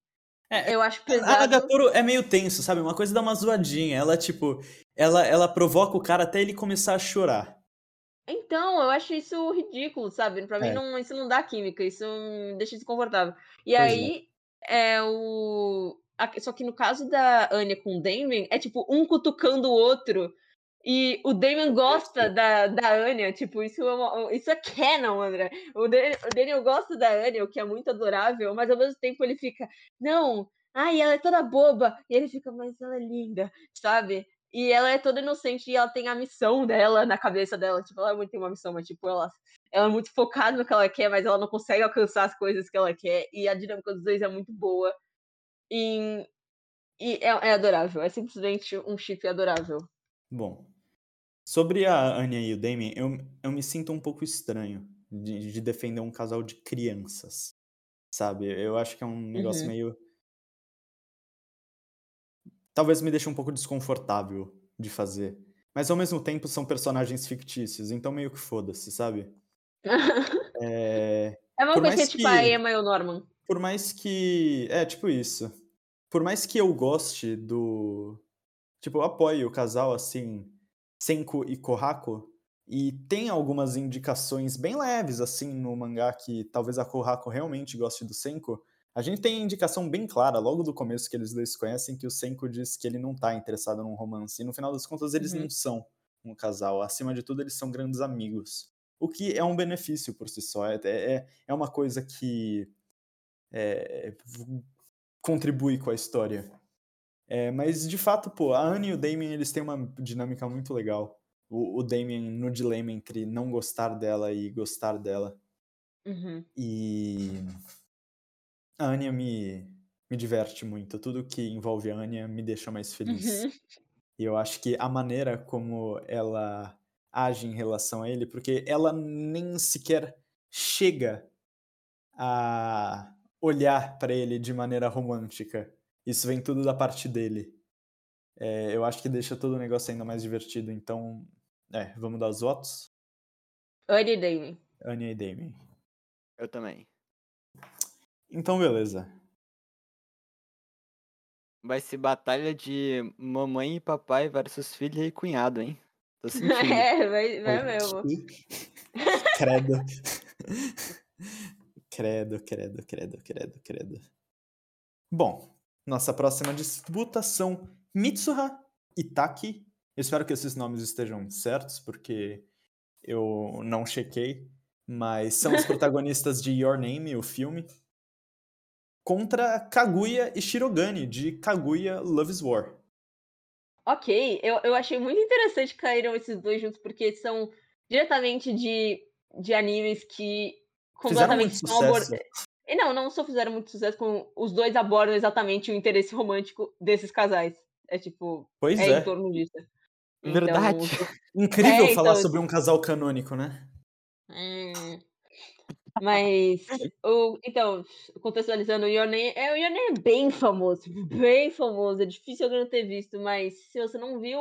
B: é, eu acho pesado. A Nagatoro é meio tenso, sabe? Uma coisa dá uma zoadinha. Ela, tipo, ela, ela provoca o cara até ele começar a chorar.
C: Então, eu acho isso ridículo, sabe? Pra mim, é. não, isso não dá química, isso me deixa desconfortável. E pois aí, é. é o. Só que no caso da Anya com o Damien, é tipo um cutucando o outro. E o Damien gosta da, da Anya, tipo, isso é, uma, isso é canon, André. O, Daniel, o Daniel gosta da Anya, o que é muito adorável, mas ao mesmo tempo ele fica, não, ai, ela é toda boba. E ele fica, mas ela é linda, sabe? E ela é toda inocente e ela tem a missão dela na cabeça dela. Tipo, ela muito tem uma missão, mas tipo, ela, ela é muito focada no que ela quer, mas ela não consegue alcançar as coisas que ela quer. E a dinâmica dos dois é muito boa. E, e é, é adorável. É simplesmente um chip adorável.
B: Bom, Sobre a Anya e o Damien, eu, eu me sinto um pouco estranho de, de defender um casal de crianças, sabe? Eu acho que é um negócio uhum. meio. Talvez me deixe um pouco desconfortável de fazer. Mas ao mesmo tempo são personagens fictícios, então meio que foda-se, sabe? (laughs)
C: é... é uma coisa que é tipo a Emma e o Norman.
B: Por mais que. É, tipo isso. Por mais que eu goste do. Tipo, eu apoio o casal assim Senko e Kohako, e tem algumas indicações bem leves, assim, no mangá que talvez a Kohako realmente goste do Senko. A gente tem a indicação bem clara, logo do começo que eles dois se conhecem, que o Senko diz que ele não tá interessado num romance. E no final das contas, eles uhum. não são um casal. Acima de tudo, eles são grandes amigos. O que é um benefício por si só. É, é, é uma coisa que é, contribui com a história. É, mas de fato, pô, a Anne e o Damien eles têm uma dinâmica muito legal. O, o Damien no dilema entre não gostar dela e gostar dela.
C: Uhum.
B: E a Anya me, me diverte muito. Tudo que envolve a Anya me deixa mais feliz. Uhum. E eu acho que a maneira como ela age em relação a ele, porque ela nem sequer chega a olhar para ele de maneira romântica. Isso vem tudo da parte dele. É, eu acho que deixa todo o negócio ainda mais divertido. Então, é, vamos dar os votos?
C: Anya e Damien.
B: Anya e Damien.
A: Eu também.
B: Então, beleza.
A: vai ser batalha de mamãe e papai versus filha e cunhado, hein? Tô (laughs) sentindo.
C: É, vai, vai mesmo. (laughs)
B: Credo. credo, credo, credo, credo, credo. Bom, nossa próxima disputa são Mitsuha e Taki. Eu espero que esses nomes estejam certos, porque eu não chequei. Mas são os (laughs) protagonistas de Your Name, o filme. Contra Kaguya e Shirogane, de Kaguya Love's War.
C: Ok, eu, eu achei muito interessante que caíram esses dois juntos, porque são diretamente de, de animes que completamente
B: muito sucesso.
C: Não, não só fizeram muito sucesso, com os dois abordam exatamente o interesse romântico desses casais. É tipo,
B: Pois
C: é,
B: é.
C: em torno disso.
A: Verdade. (laughs)
B: Incrível
C: É,
B: falar
C: então-
B: sobre um casal canônico, né?
C: Hum. Mas, o, então, contextualizando, o Your Name, é, o Your Name é bem famoso, (laughs) bem famoso. É difícil alguém não ter visto, mas se você não viu,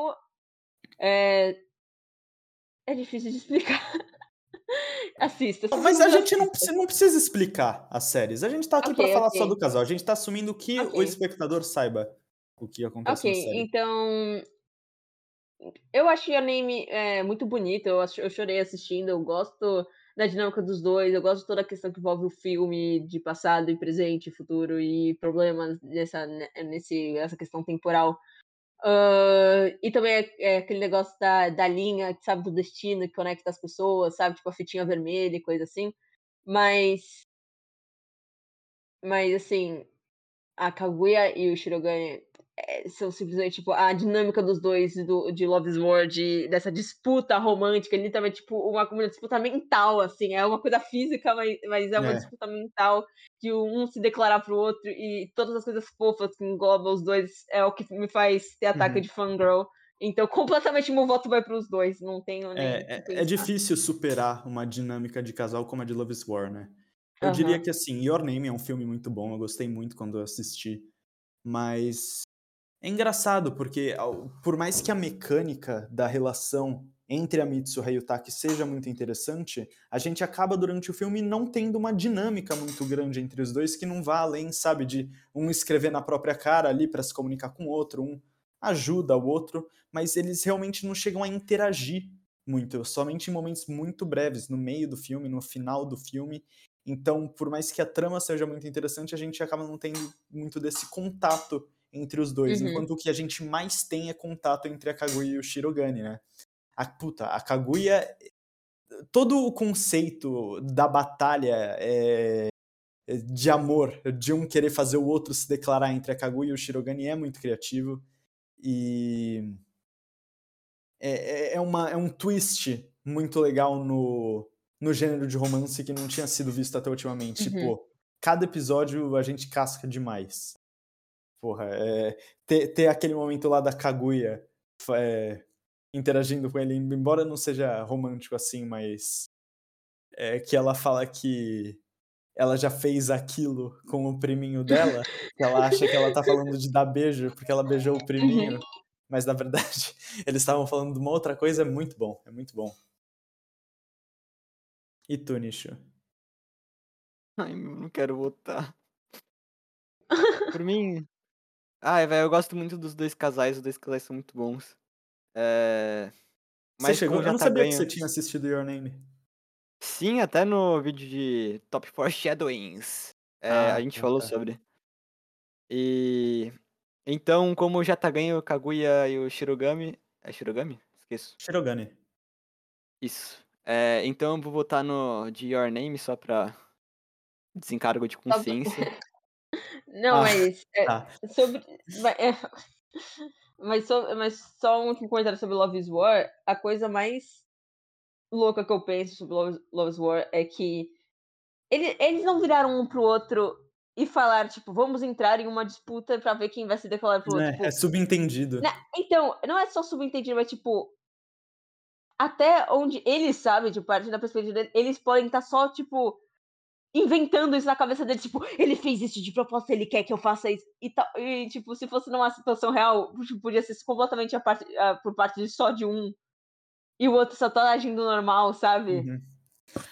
C: é, é difícil de explicar. (laughs) Assista.
B: Mas a gente não precisa, não precisa explicar as séries. A gente tá aqui
C: Ok,
B: pra falar
C: ok.
B: só do casal. A gente tá assumindo que o
C: Ok.
B: espectador saiba o que acontece na
C: Ok, então. Eu acho o anime é, muito bonito, eu, eu chorei assistindo, eu gosto da dinâmica dos dois, eu gosto de toda a questão que envolve o filme de passado e presente, futuro e problemas nessa, ne- nesse, essa questão temporal. Ah, e também é, é aquele negócio da, da linha, sabe, do destino que conecta as pessoas, sabe, tipo a fitinha vermelha e coisa assim. Mas. Mas assim, a Kaguya e o Shirogane é, são simplesmente, tipo, a dinâmica dos dois do, de Love's War, de, dessa disputa romântica, literalmente, tipo, uma, uma disputa mental, assim, é uma coisa física, mas, mas é uma
B: É.
C: disputa mental de um se declarar pro outro e todas as coisas fofas que englobam os dois é o que me faz ter ataque
B: Uhum.
C: de fangirl. Então, completamente meu voto vai pros dois, não tenho nem.
B: É,
C: que
B: é, é difícil superar uma dinâmica de casal como a de Love is War, né? Eu diria
C: Aham.
B: que, assim, Your Name é um filme muito bom, eu gostei muito quando eu assisti, mas é engraçado, porque por mais que a mecânica da relação entre a Mitsuha e o Taki seja muito interessante, a gente acaba durante o filme não tendo uma dinâmica muito grande entre os dois que não vá além, sabe, de um escrever na própria cara ali para se comunicar com o outro, um ajuda o outro, mas eles realmente não chegam a interagir muito, somente em momentos muito breves, no meio do filme, no final do filme. Então, por mais que a trama seja muito interessante, a gente acaba não tendo muito desse contato entre os dois,
C: Uhum.
B: enquanto o que a gente mais tem é contato entre a Kaguya e o Shirogane, né? A puta, a Kaguya todo o conceito da batalha é, de amor, de um querer fazer o outro se declarar entre a Kaguya e o Shirogane é muito criativo e é, é, é uma, é um twist muito legal no, no gênero de romance que não tinha sido visto até ultimamente.
C: Uhum.
B: Tipo, cada episódio a gente casca demais. Porra, é, ter, ter aquele momento lá da Kaguya é, interagindo com ele, embora não seja romântico assim, mas é, que ela fala que ela já fez aquilo com o priminho dela, que ela acha que ela tá falando de dar beijo porque ela beijou o priminho, mas na verdade (laughs) eles estavam falando de uma outra coisa, é muito bom, é muito bom. E tu, Nisho?
A: Ai, eu não quero votar. (laughs) Por mim. Ai, velho, eu gosto muito dos dois casais, os dois casais são muito bons. É...
B: Você
A: Mas
B: chegou?
A: como
B: Eu
A: já
B: não
A: tá
B: sabia
A: ganho...
B: que você tinha assistido Your Name.
A: Sim, até no vídeo de Top Foreshadowings. É,
B: Ah,
A: a gente
B: tá,
A: falou
B: tá.
A: sobre. E. Então, como já tá ganho o Kaguya e o Shirogami. É Shirogami? Esqueço.
B: Shirogane.
A: Isso. É, então eu vou votar no de Your Name só pra desencargo de consciência. (laughs)
C: Não,
B: Ah,
C: mas. é,
B: tá.
C: sobre. Mas, é, mas, só, mas só um último comentário sobre Love is War. A coisa mais louca que eu penso sobre Love, Love is War é que ele- eles não viraram um pro outro e falaram, tipo, vamos entrar em uma disputa pra ver quem vai se declarar pro outro.
B: É,
C: Tipo,
B: é subentendido.
C: na- então, não é só subentendido, mas tipo. Até onde eles sabem, tipo, partindo da perspectiva deles, eles podem estar só, tipo, inventando isso na cabeça deles, tipo, ele fez isso de propósito, ele quer que eu faça isso. E, tal, e tipo, se fosse numa situação real, tipo, podia ser completamente a parte, a- por parte de só de um. E o outro só tá agindo normal, sabe?
B: Uhum.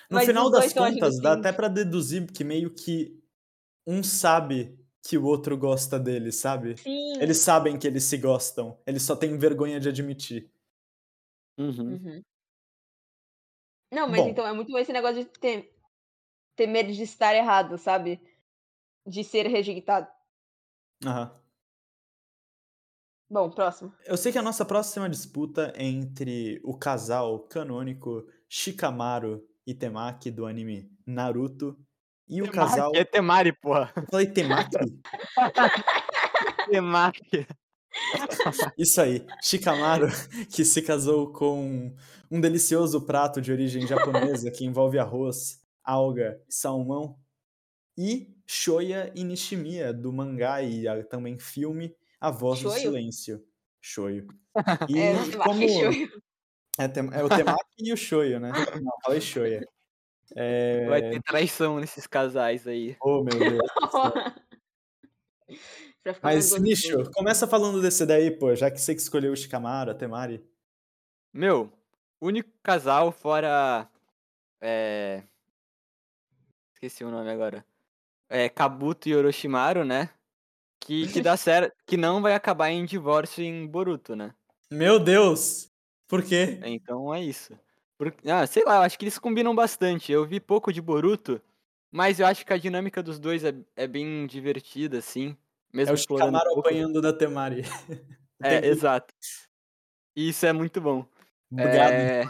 B: No
C: Mas
B: final das contas, dá
C: assim.
B: até pra deduzir que meio que um sabe que o outro gosta dele, sabe?
C: Sim.
B: Eles sabem que eles se gostam, eles só têm vergonha de admitir.
A: Uhum.
C: Uhum. Não, mas
B: Bom.
C: então é muito esse negócio de ter, ter medo de estar errado, sabe? De ser rejeitado.
B: Aham.
C: Bom, próximo.
B: Eu sei que a nossa próxima disputa é entre o casal canônico Shikamaru e Temaki do anime Naruto e o casal.
A: É Temari, porra.
B: Eu falei Temaki? (laughs)
A: Temari.
B: Isso aí, Shikamaru, que se casou com um delicioso prato de origem japonesa que envolve arroz, alga e salmão. E Shoya e Nishimiya, do mangá e também filme A Voz do
C: Shoyo?
B: Silêncio. Shoyo. (laughs) E
C: É,
B: como... É, tem- é o Temaki e o Shoyo, né? Não, falei Shoya. É...
A: Vai ter traição nesses casais aí.
B: Oh, meu Deus. (laughs) Mas. Nisho, começa falando desse daí, pô, já que você que escolheu o Shikamaru, a Temari.
A: Meu, único casal fora. É. Esqueci o nome agora. É Kabuto e Orochimaru, né? Que, que dá (laughs) certo. Que não vai acabar em divórcio em Boruto, né?
B: Meu Deus! Por quê?
A: Então é isso. Por- Ah, sei lá, eu acho que eles combinam bastante. Eu vi pouco de Boruto, mas eu acho que a dinâmica dos dois é, é bem divertida, assim.
B: É
A: Mesmo
B: o
A: explorando
B: Shikamaru
A: pouco.
B: apanhando da Temari.
A: É, exato. E Isso é muito bom.
B: Obrigado.
A: É...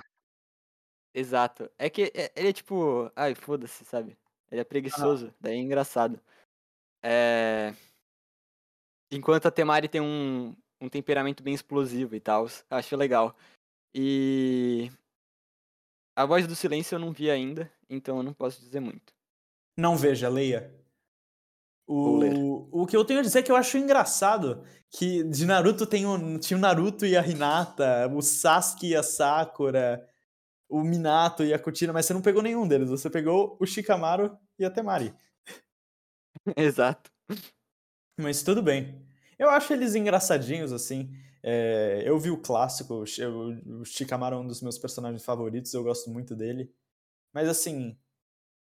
A: Exato. É que é- ele é tipo. Ai, foda-se, sabe? Ele é preguiçoso, daí é engraçado. É... Enquanto a Temari tem um, um temperamento bem explosivo e tal. Acho legal. E. A voz do silêncio eu não vi ainda, então eu não posso dizer muito.
B: Não veja, leia. O, o que eu tenho a dizer é que eu acho engraçado que de Naruto tem o, tinha o Naruto e a Hinata, o Sasuke e a Sakura, o Minato e a Kuchina, mas você não pegou nenhum deles, você pegou o Shikamaru e a Temari. (laughs)
A: Exato.
B: Mas tudo bem. Eu acho eles engraçadinhos, assim. É, eu vi o clássico, o Shi- o o Shikamaru é um dos meus personagens favoritos, eu gosto muito dele. Mas assim,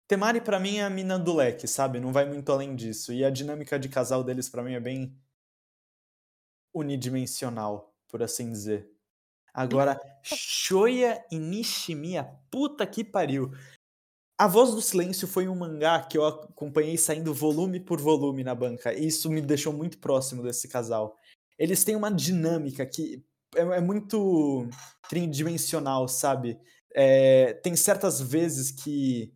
B: Temari pra mim é a mina do leque, sabe? Não vai muito além disso. E a dinâmica de casal deles pra mim é bem unidimensional, por assim dizer. Agora, Shoya e Nishimiya, puta que pariu. A Voz do Silêncio foi um mangá que eu acompanhei saindo volume por volume na banca. E isso me deixou muito próximo desse casal. Eles têm uma dinâmica que é, é muito tridimensional, sabe? É, tem certas vezes que.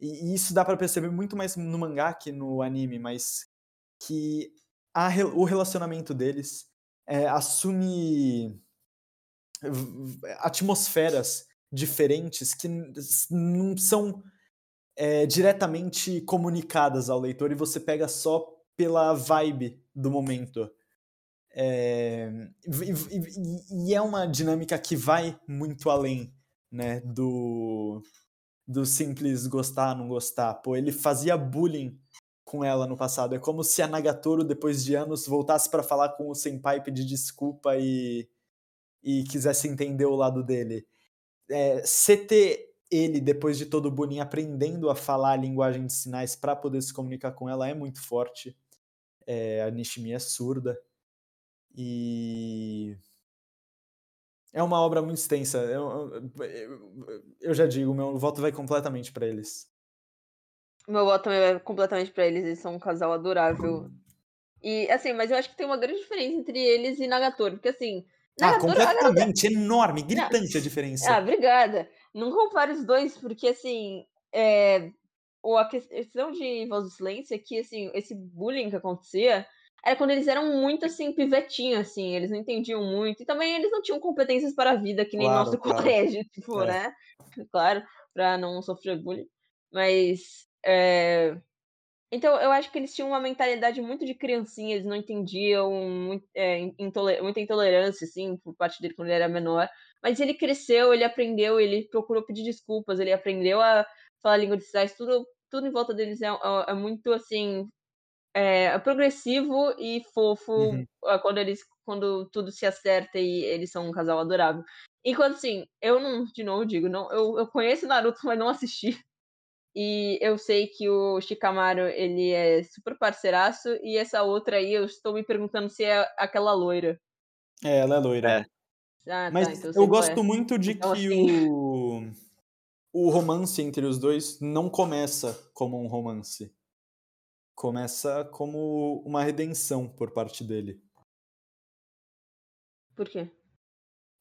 B: E isso dá pra perceber muito mais no mangá que no anime, mas que a o relacionamento deles é, assume atmosferas diferentes que não são é, diretamente comunicadas ao leitor e você pega só pela vibe do momento. É, e- e é uma dinâmica que vai muito além né, do, do simples gostar, não gostar. Pô, ele fazia bullying com ela no passado. É como se a Nagatoro, depois de anos, voltasse para falar com o Senpai, pedir desculpa e, e quisesse entender o lado dele. É, você ter ele, depois de todo o bullying, aprendendo a falar a linguagem de sinais para poder se comunicar com ela é muito forte. É, a Nishimi é surda. E. É uma obra muito extensa. Eu, eu, eu já digo, meu voto vai completamente para eles.
C: Meu voto também vai completamente pra eles, eles são um casal adorável. E, assim, mas eu acho que tem uma grande diferença entre eles e Nagatoro, porque, assim...
B: Ah,
C: Nagatoro,
B: completamente, enorme, gritante a diferença.
C: Ah, obrigada. Não compare os dois, porque, assim, é... o- a questão de Voz do Silêncio é que, assim, esse bullying que acontecia era quando eles eram muito, assim, pivetinho, assim, eles não entendiam muito, e também eles não tinham competências para a vida, que nem
B: Claro,
C: nosso (laughs)
B: claro.
C: colégio, tipo,
B: É.
C: né? Claro, para não sofrer bullying. Mas, é... Então, eu acho que eles tinham uma mentalidade muito de criancinha, eles não entendiam, muito, é, intole- muita intolerância, assim, por parte dele quando ele era menor. Mas ele cresceu, ele aprendeu, ele procurou pedir desculpas, ele aprendeu a falar língua de sinais, tudo, tudo em volta deles é, é- é muito, assim, é, é progressivo e fofo
B: Uhum.
C: quando eles quando tudo se acerta e eles são um casal adorável. Enquanto, assim, eu não, de novo digo, não, eu, eu conheço Naruto, (laughs) mas não assisti. E eu sei que o Shikamaru, ele é super parceiraço. E essa outra aí, eu estou me perguntando se é aquela loira.
B: É, ela é loira.
A: É.
C: Ah,
B: Mas
C: tá, então
B: eu gosto
C: é.
B: muito de
C: Então,
B: que
C: assim-
B: o, o romance entre os dois não começa como um romance. Começa como uma redenção por parte dele.
C: Por quê?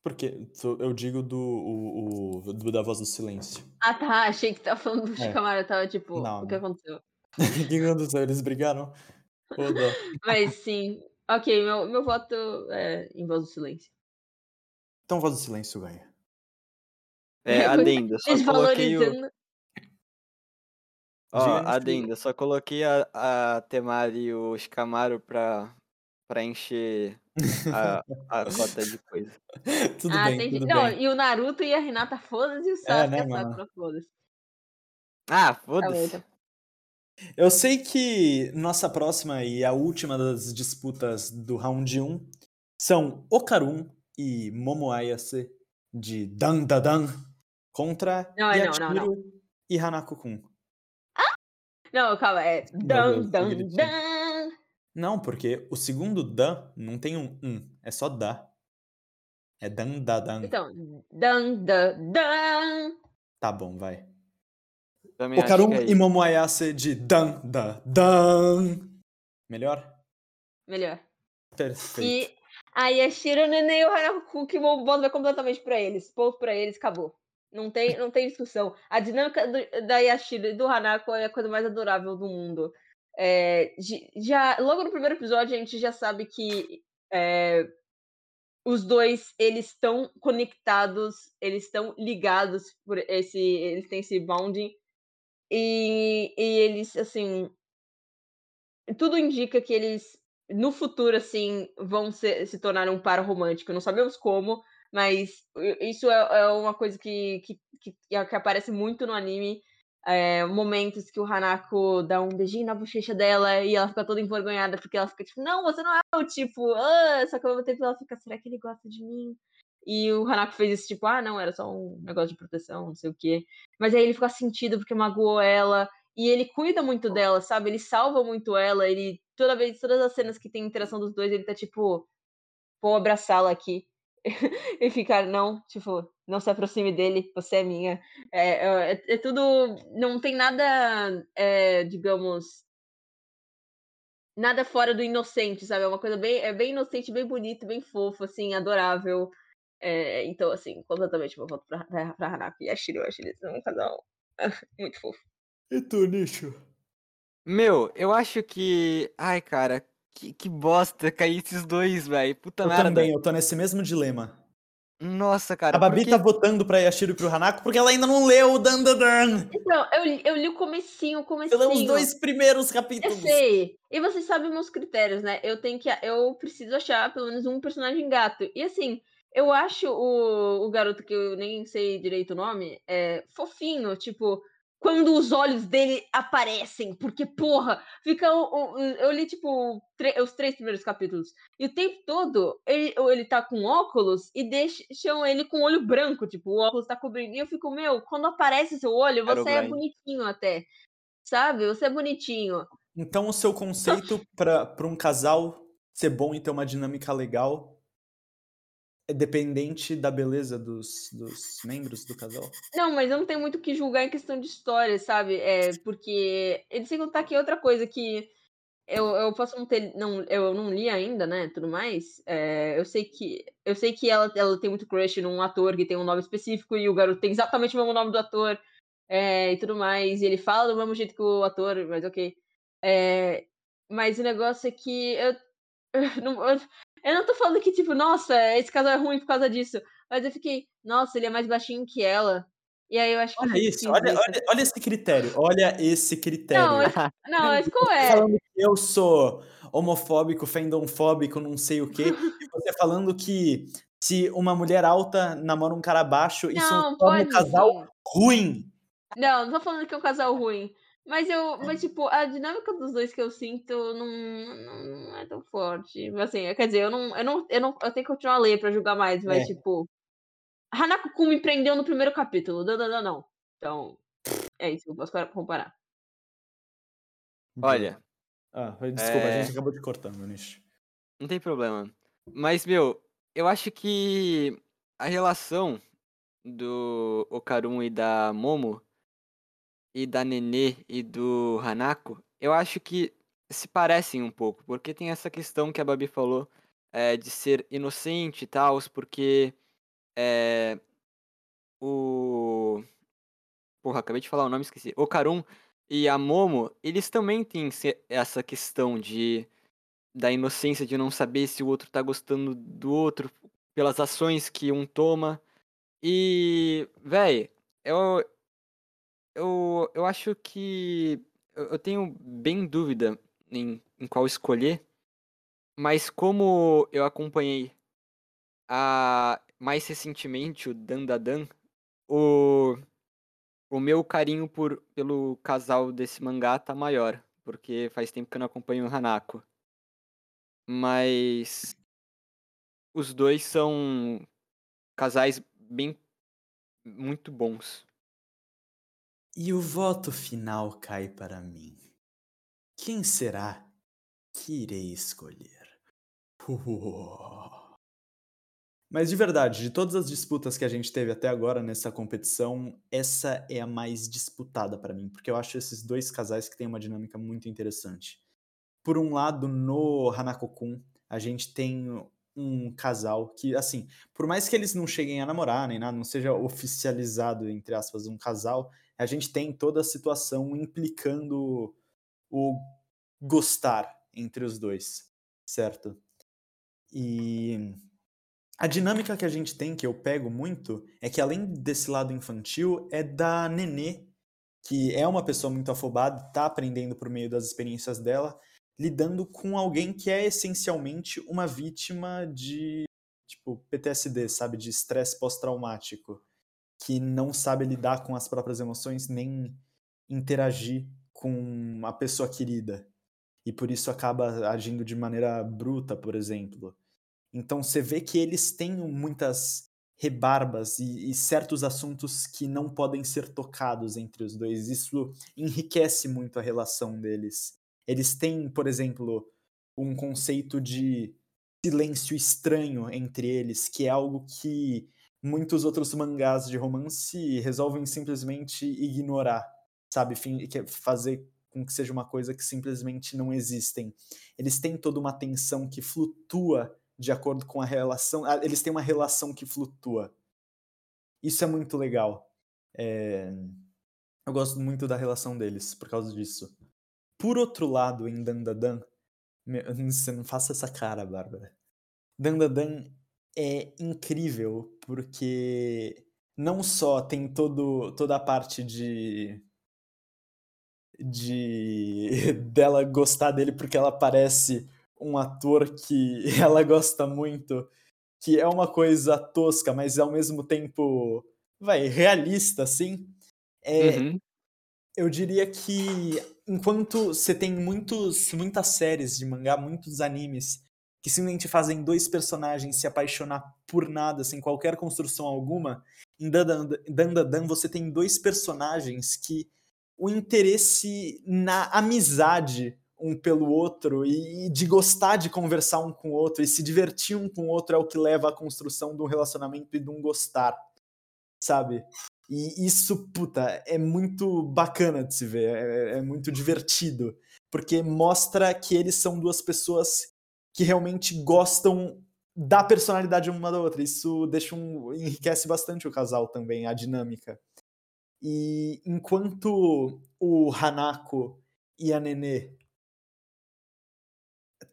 B: Porque eu digo do, o, o- do- da voz do silêncio.
C: Ah, tá. Achei que tava falando do
B: É.
C: Shikamaru. Eu tava tipo,
B: Não,
C: o que
B: não.
C: aconteceu?
B: O (laughs) que aconteceu? Eles brigaram? (laughs)
C: Mas sim. Ok, meu, meu voto é em voz do silêncio.
B: Então voz do silêncio ganha.
A: É, (laughs)
C: É,
A: adenda, só coloquei o...
C: Desvalorizando.
A: Ó, adenda, só coloquei a, a Temari e o Shikamaru pra, pra encher a, a cota de coisa. (laughs)
B: Tudo
C: ah,
B: bem,
C: entendi.
B: tudo
C: Não,
B: bem.
C: e o Naruto e a Renata foda-se e o Sasuke
B: né,
C: a
B: mano?
C: Sakura foda-se.
A: Ah,
C: Tá
A: foda-se.
C: então.
B: Eu sei que nossa próxima e a última das disputas do round 1 são Okarun e Momo Ayase de Dan Da Dan contra
C: Não, é não,
B: Yachiro
C: não,
B: e Hanako-kun.
C: Não, calma, é dan, dan, dan.
B: Não, porque o segundo Dan não tem um um, é só Da. É Dan Da Dan.
C: Então, dan, dan, dan.
B: Tá bom, vai.
A: Também
B: Okarun
A: que é
B: e
A: isso.
B: Momo Ayase de Dan Da Dan. Melhor?
C: Melhor.
B: Perfeito.
C: E a Yashiro, o Nenê e o Hanaku, que o vai completamente pra eles. Ponto pra eles, acabou. Não tem, não tem discussão. A dinâmica do- da Yashiro e do Hanako é a coisa mais adorável do mundo. É, já, logo no primeiro episódio, a gente já sabe que é, os dois eles estão conectados, eles estão ligados por esse. Eles têm esse bonding. E, e eles, assim. Tudo indica que eles, no futuro, assim, vão se tornar um par romântico. Não sabemos como, mas i- isso é, é uma coisa que, que, que, que aparece muito no anime. É, momentos que o Hanako dá um beijinho na bochecha dela e ela fica toda envergonhada porque ela fica tipo, não, você não é o tipo, ah, só que ao mesmo tempo ela fica, será que ele gosta de mim? E o Hanako fez esse tipo, ah, não, era só um negócio de proteção, não sei o quê. Mas aí ele fica sentido porque magoou ela. E ele cuida muito dela, sabe? Ele salva muito ela. Ele, toda vez, todas as cenas que tem interação dos dois, ele tá tipo, vou abraçá-la aqui. (laughs) e ficar, não, tipo, não se aproxime dele, você é minha. É, é, é tudo. Não tem nada, é, digamos. Nada fora do inocente, sabe? É uma coisa bem, é bem inocente, bem bonito, bem fofo, assim, adorável. É, então, assim, completamente meu voto pra, pra, pra Hanako e a Shiro. Eu acho eles um casal (laughs) muito fofo.
B: E tu, Nicho?
A: Meu, eu acho que. Ai, cara, que, que bosta cair esses dois, velho. Puta
B: Eu
A: merda.
B: também, eu tô nesse mesmo dilema.
A: Nossa, cara.
B: A Babi
A: porque-
B: tá votando pra Yashiro e pro Hanako porque ela ainda não leu o Dan Dan Dan.
C: Então, eu, li- eu li o comecinho, o comecinho.
B: Pelos dois primeiros
C: Eu
B: capítulos.
C: sei. E vocês sabem meus critérios, né? Eu tenho que. Eu preciso achar pelo menos um personagem gato. E assim, eu acho o, o garoto que eu nem sei direito o nome é fofinho, tipo. Quando os olhos dele aparecem, porque, porra, fica. o- o- Eu li, tipo, os três primeiros capítulos. E o tempo todo ele, ele tá com óculos e deixam ele com olho branco, tipo, o óculos tá cobrindo. E eu fico, meu, quando aparece seu olho, você é bonitinho até. Sabe? Você é bonitinho.
B: Então o seu conceito pra, pra um casal ser bom e ter uma dinâmica legal é dependente da beleza dos, dos membros do casal?
C: Não, mas eu não tenho muito o que julgar em questão de história, sabe? É, porque eles sem contar que outra coisa que eu, eu posso não ter. Não, eu não li ainda, né? Tudo mais. é, eu sei que. Eu sei que ela, ela tem muito crush num ator que tem um nome específico e o garoto tem exatamente o mesmo nome do ator é, e tudo mais. E ele fala do mesmo jeito que o ator, mas ok. É, mas o negócio é que eu, (laughs) eu não, eu, eu não tô falando que, tipo, nossa, esse casal é ruim por causa disso. Mas eu fiquei, nossa, ele é mais baixinho que ela. E aí eu acho que.
B: Olha isso, olha, olha, olha esse critério. Olha esse critério.
C: Não, mas, não, mas qual
B: Você
C: é?
B: falando que eu sou homofóbico, fandomfóbico, não sei o quê, e (laughs) você falando que se uma mulher alta namora um cara baixo, isso
C: Não,
B: torna
C: pode
B: o casal ruim.
C: Não, não tô falando que é um casal ruim. Mas eu. Mas, tipo, a dinâmica dos dois que eu sinto não, não, não é tão forte. Assim, quer dizer, eu não, eu não, eu não. Eu tenho que continuar a ler pra julgar mais, mas,
B: É.
C: tipo. Hanako-kun me prendeu no primeiro capítulo. Não, não, não, não. Então. É isso que eu posso comparar.
A: Olha.
B: Ah, desculpa,
A: é...
B: a gente acabou de cortar, meu nicho.
A: Não tem problema. Mas, meu, eu acho que a relação do Okarun e da Momo e da Nenê e do Hanako, eu acho que se parecem um pouco, porque tem essa questão que a Babi falou é, de ser inocente e tal, porque é, o. Porra, acabei de falar o nome, esqueci. O Karun e a Momo, eles também têm essa questão de da inocência de não saber se o outro tá gostando do outro pelas ações que um toma. E, véi, eu, eu, eu acho que eu tenho bem dúvida em, em qual escolher, mas como eu acompanhei a, mais recentemente o Dandadan, o, o meu carinho por, pelo casal desse mangá tá maior, porque faz tempo que eu não acompanho o Hanako. Mas os dois são casais bem muito bons.
B: E o voto final cai para mim. Quem será que irei escolher? (laughs) Mas de verdade, de todas as disputas que a gente teve até agora nessa competição, essa é a mais disputada para mim, porque eu acho esses dois casais que têm uma dinâmica muito interessante. Por um lado, no Hanako-kun, a gente tem um casal que, assim, por mais que eles não cheguem a namorar nem nada, não seja oficializado, entre aspas, um casal, a gente tem toda a situação implicando o gostar entre os dois, certo? E a dinâmica que a gente tem, que eu pego muito, é que além desse lado infantil, é da Nenê, que é uma pessoa muito afobada, está aprendendo por meio das experiências dela, lidando com alguém que é essencialmente uma vítima de tipo PTSD, sabe, de estresse pós-traumático, que não sabe lidar com as próprias emoções nem interagir com a pessoa querida. E por isso acaba agindo de maneira bruta, por exemplo. Então você vê que eles têm muitas rebarbas e, e, certos assuntos que não podem ser tocados entre os dois. Isso enriquece muito a relação deles. Eles têm, por exemplo, um conceito de silêncio estranho entre eles, que é algo que muitos outros mangás de romance resolvem simplesmente ignorar, sabe? É fazer com que seja uma coisa que simplesmente não existem. Eles têm toda uma tensão que flutua de acordo com a relação. Ah, eles têm uma relação que flutua. Isso é muito legal. É... Eu gosto muito da relação deles por causa disso. Por outro lado, em Dandadan, (laughs) você não faça essa cara, Bárbara. Dandadan é incrível porque não só tem todo, toda a parte de de (laughs) dela gostar dele porque ela parece um ator que (laughs) ela gosta muito, que é uma coisa tosca, mas ao mesmo tempo, vai, realista, assim. É, uhum. Eu diria que enquanto você tem muitos, muitas séries de mangá, muitos animes que simplesmente fazem dois personagens se apaixonar por nada, sem qualquer construção alguma, em Dandadan você tem dois personagens que o interesse na amizade um pelo outro e de gostar de conversar um com o outro e se divertir um com o outro é o que leva à construção de um relacionamento e de um gostar, sabe? E isso, puta, é muito bacana de se ver, é, é muito divertido, porque mostra que eles são duas pessoas que realmente gostam da personalidade uma da outra. Isso deixa um enriquece bastante o casal também, a dinâmica. E enquanto o Hanako e a Nenê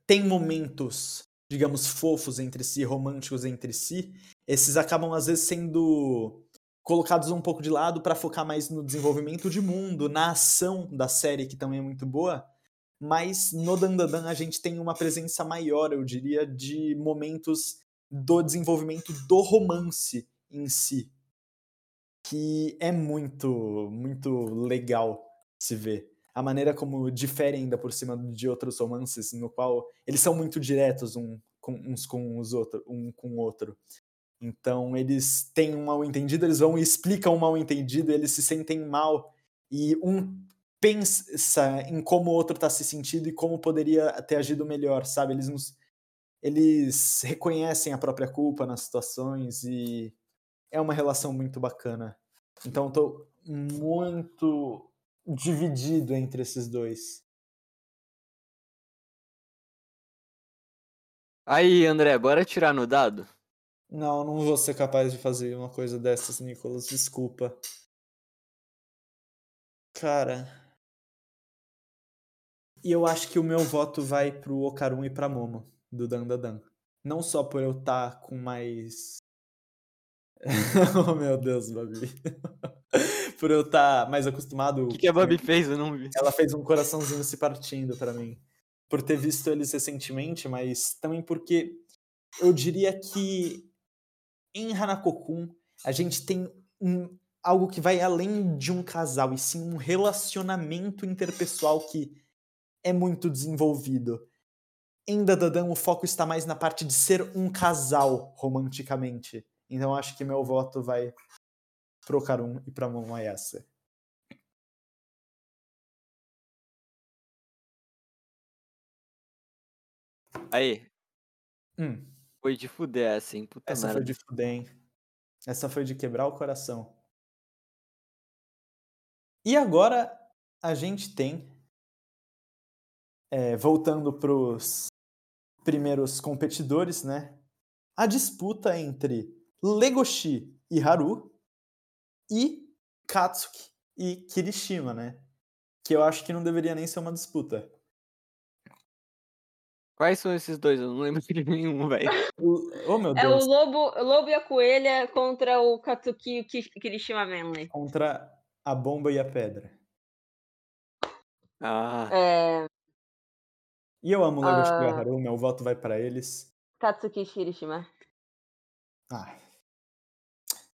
B: têm momentos, digamos, fofos entre si, românticos entre si, esses acabam às vezes sendo colocados um pouco de lado para focar mais no desenvolvimento de mundo, na ação da série, que também é muito boa. Mas no Dandadan a gente tem uma presença maior, eu diria, de momentos do desenvolvimento do romance em si, que é muito, muito legal se ver. A maneira como difere ainda por cima de outros romances, no qual eles são muito diretos um, com, uns com os outros, um com o outro. Então eles têm um mal entendido, eles vão e explicam um mal entendido, eles se sentem mal E um pensa em como o outro está se sentindo e como poderia ter agido melhor, sabe? Eles nos, eles reconhecem a própria culpa nas situações e é uma relação muito bacana. Então eu tô muito dividido entre esses dois.
A: Aí, André, bora tirar no dado?
B: Não, não vou ser capaz de fazer uma coisa dessas, Nicolas, desculpa. Cara. E eu acho que o meu voto vai pro Okarun e pra Momo, do Dandadan. Não só por eu estar tá com mais. (laughs) oh meu Deus, Babi. (laughs) por eu estar tá mais acostumado.
A: O que, que a Babi fez? Eu não vi.
B: Ela fez um coraçãozinho se partindo para mim por ter visto eles recentemente, mas também porque eu diria que em Hanako-kun a gente tem um, algo que vai além de um casal, e sim um relacionamento interpessoal que é muito desenvolvido. Em Dadadan o foco está mais na parte de ser um casal romanticamente. Então acho que meu voto vai pro Karun e pra Momoyasa.
A: Aí.
B: Hum.
A: Foi de fuder, assim. Puta
B: Essa
A: merda.
B: foi de fuder, hein? Essa foi de quebrar o coração. E agora a gente tem. É, voltando pros primeiros competidores, né? A disputa entre Legoshi e Haru e Katsuki e Kirishima, né? Que eu acho que não deveria nem ser uma disputa.
A: Quais são esses dois? Eu não lembro de nenhum, velho. (laughs)
B: Oh, meu
C: É o
B: Deus.
C: lobo, o lobo e a coelha contra o Katsuki e o Ki- Kirishima Manley.
B: Contra a bomba e a pedra.
A: Ah,
C: É,
B: E eu amo Legoshi e
C: Ah.
B: Haru, meu voto vai pra eles.
C: Katsuki Kirishima.
B: Ah.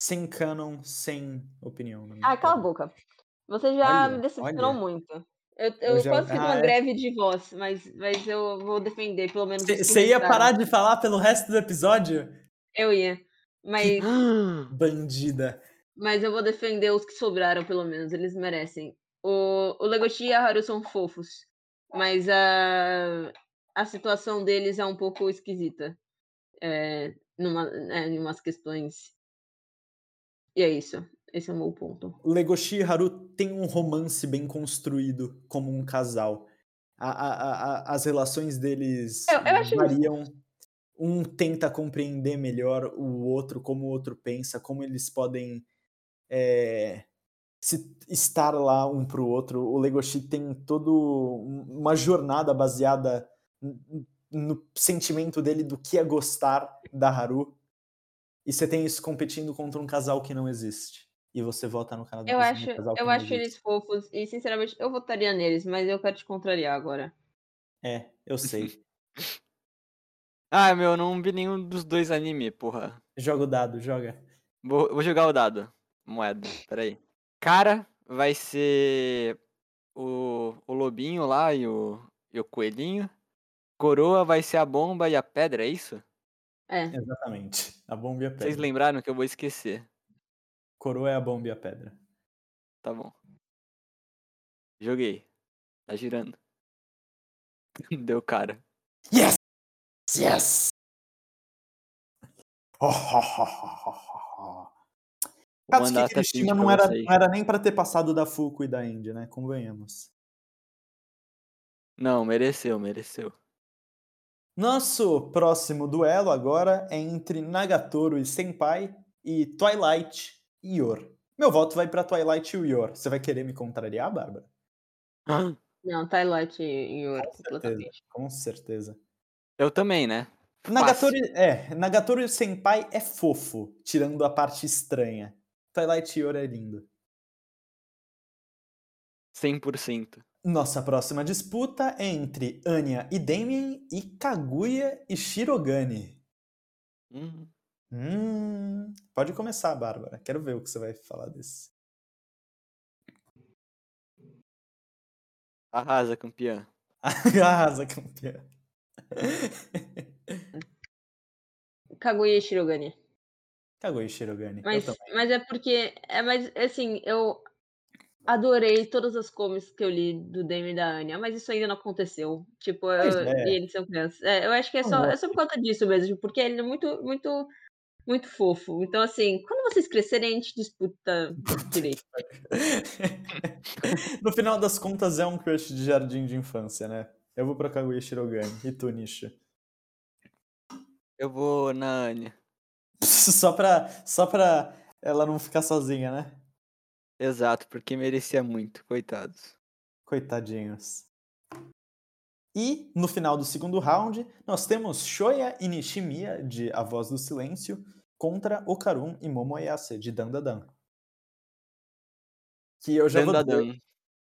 B: Sem canon, sem opinião.
C: Ah, cala a boca. Você já
B: Olha,
C: me decepcionou
B: olha.
C: muito. Eu,
B: Eu
C: eu
B: já-
C: quase fiz
B: Ah,
C: uma
B: é?
C: greve de voz, mas, mas eu vou defender, pelo menos.
B: Você ia parar de falar pelo resto do episódio?
C: Eu ia. Mas, (gasps)
B: Bandida.
C: mas eu vou defender os que sobraram, pelo menos. Eles merecem. O, o Legoshi e a Haru são fofos. Mas a, a situação deles é um pouco esquisita. É, numa, é, em umas questões. E é isso. Esse é o meu ponto.
B: Legoshi e Haru têm um romance bem construído como um casal. A- a- a- as relações deles
C: Eu- eu
B: variam. Um tenta compreender melhor o outro, como o outro pensa, como eles podem é, se estar lá um pro outro. O Legoshi tem todo um- uma jornada baseada no sentimento dele do que é gostar da Haru. E você tem isso competindo contra um casal que não existe. E você vota no canal
C: Eu acho,
B: casal
C: eu acho
B: existe.
C: eles fofos e, sinceramente, eu votaria neles, mas eu quero te contrariar agora.
B: É, eu sei. (laughs)
A: ah, meu, eu não vi nenhum dos dois anime, porra.
B: Joga o dado, joga.
A: Vou, vou jogar o dado. Moeda, peraí. Cara vai ser o, o lobinho lá e o, e o coelhinho. Coroa vai ser a bomba e a pedra, é isso?
C: É.
B: Exatamente. A bomba e a pedra.
A: Vocês lembraram que eu vou esquecer.
B: Coroa é a bomba e a pedra.
A: Tá bom. Joguei. Tá girando. (laughs) Deu cara.
B: Yes! Yes! (laughs) Oh, oh, oh, oh, oh, oh.
A: Essa print
B: Kirishima
A: pra
B: não era, não era nem pra ter passado da Fuku e da Indy, né? Convenhamos.
A: Não, mereceu, mereceu.
B: Nosso próximo duelo agora é entre Nagatoro e Senpai e Twilight e Yor. Meu voto vai pra Twilight e o Yor. Você vai querer me contrariar, Bárbara? (gasps)
C: Não, Twilight e Yor,
B: Com certeza.
C: completamente.
B: Com certeza.
A: Eu também, né?
B: Nagatoro, é, Nagatoro e Senpai é fofo, tirando a parte estranha. Twilight Yor é lindo.
A: 100%.
B: Nossa próxima disputa é entre Anya e Damien e Kaguya e Shirogane.
A: Hum.
B: Hum, pode começar, Bárbara. Quero ver o que você vai falar desse.
A: Arrasa, campeã. (laughs)
B: Arrasa, campeã.
C: Kaguya e Shirogane.
B: Kaguya e Shirogane.
C: Mas, mas é porque. É, mas, assim, eu. adorei todas as comics que eu li do Demi e da Anya, mas isso ainda não aconteceu. Tipo, eu,
B: é.
C: eles são crianças. É, eu acho que é só, é só por conta disso mesmo, porque ele é muito, muito, muito fofo. Então, assim, quando vocês crescerem, a gente disputa (laughs) direito. (laughs)
B: no final das contas, é um crush de jardim de infância, né? Eu vou pra Kaguya Shirogane. E tu, Nisha?
A: Eu vou na Anya. (laughs)
B: só, pra, só pra ela não ficar sozinha, né?
A: Exato, porque merecia muito, coitados.
B: Coitadinhos. E no final do segundo round, nós temos Shoya e Nishimiya, de A Voz do Silêncio, contra Okarun e Momoyase, de Dandadan. Que eu já
A: Dandadan.
B: vou...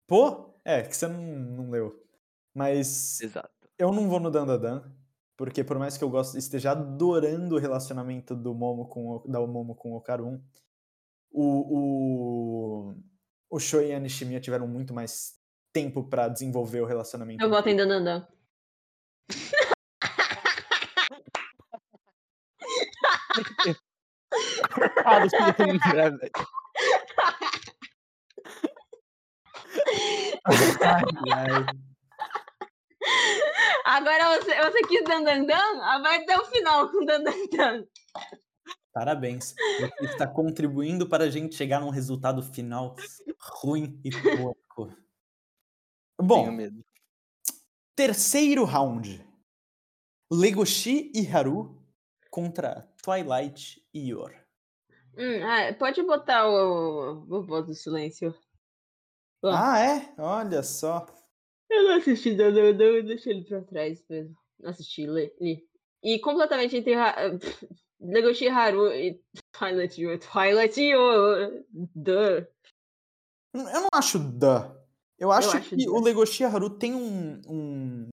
B: Pô, é, que você não, não leu. Mas
A: Exato.
B: eu não vou no Dandadan, porque por mais que eu goste, esteja adorando o relacionamento do Momo com o, da Momo com o Okarun, o, o, o Shoei e a Nishimiya tiveram muito mais tempo pra desenvolver o relacionamento.
C: Eu voto em Dandandan.
A: Ah, deixa eu lembrar, velho. (laughs)
B: Ai,
C: Agora você, você quis Dandandan? Ah, Vai até o final com Dandandan.
B: Parabéns. Você está contribuindo para a gente chegar num resultado final ruim e porco.
A: Tenho
B: Bom,
A: medo.
B: terceiro round. Legoshi e Haru contra Twilight e Yor.
C: Hum, ah, pode botar o, o voz do silêncio.
B: Ah, é? Olha só.
C: Eu não assisti Dandandan, eu deixei ele pra trás mesmo. Não assisti, li. li. E completamente entre pff, Legoshi (laughs) Haru e Twilight Yo. Twilight Yo. Duh.
B: Eu não acho da. Eu acho,
C: acho
B: que
C: duh.
B: o Legoshi Haru tem um, um,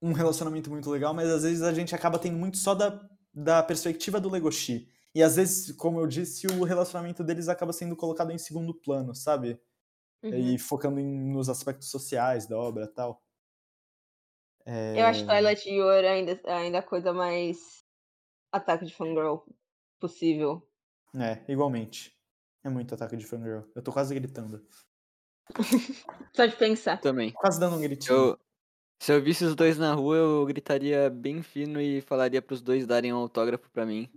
B: um relacionamento muito legal, mas às vezes a gente acaba tendo muito só da, da perspectiva do Legoshi. E às vezes, como eu disse, o relacionamento deles acaba sendo colocado em segundo plano, sabe?
C: Uhum.
B: E focando em- nos aspectos sociais da obra e tal. É,
C: Eu acho Twilight Yo ainda, ainda a coisa mais ataque de fangirl possível.
B: É, igualmente. É muito ataque de fangirl. Eu tô quase gritando. (laughs)
C: Só de pensar.
A: Também.
B: Quase dando um gritinho.
A: Eu, se eu visse os dois na rua, eu gritaria bem fino e falaria pros dois darem um autógrafo pra mim.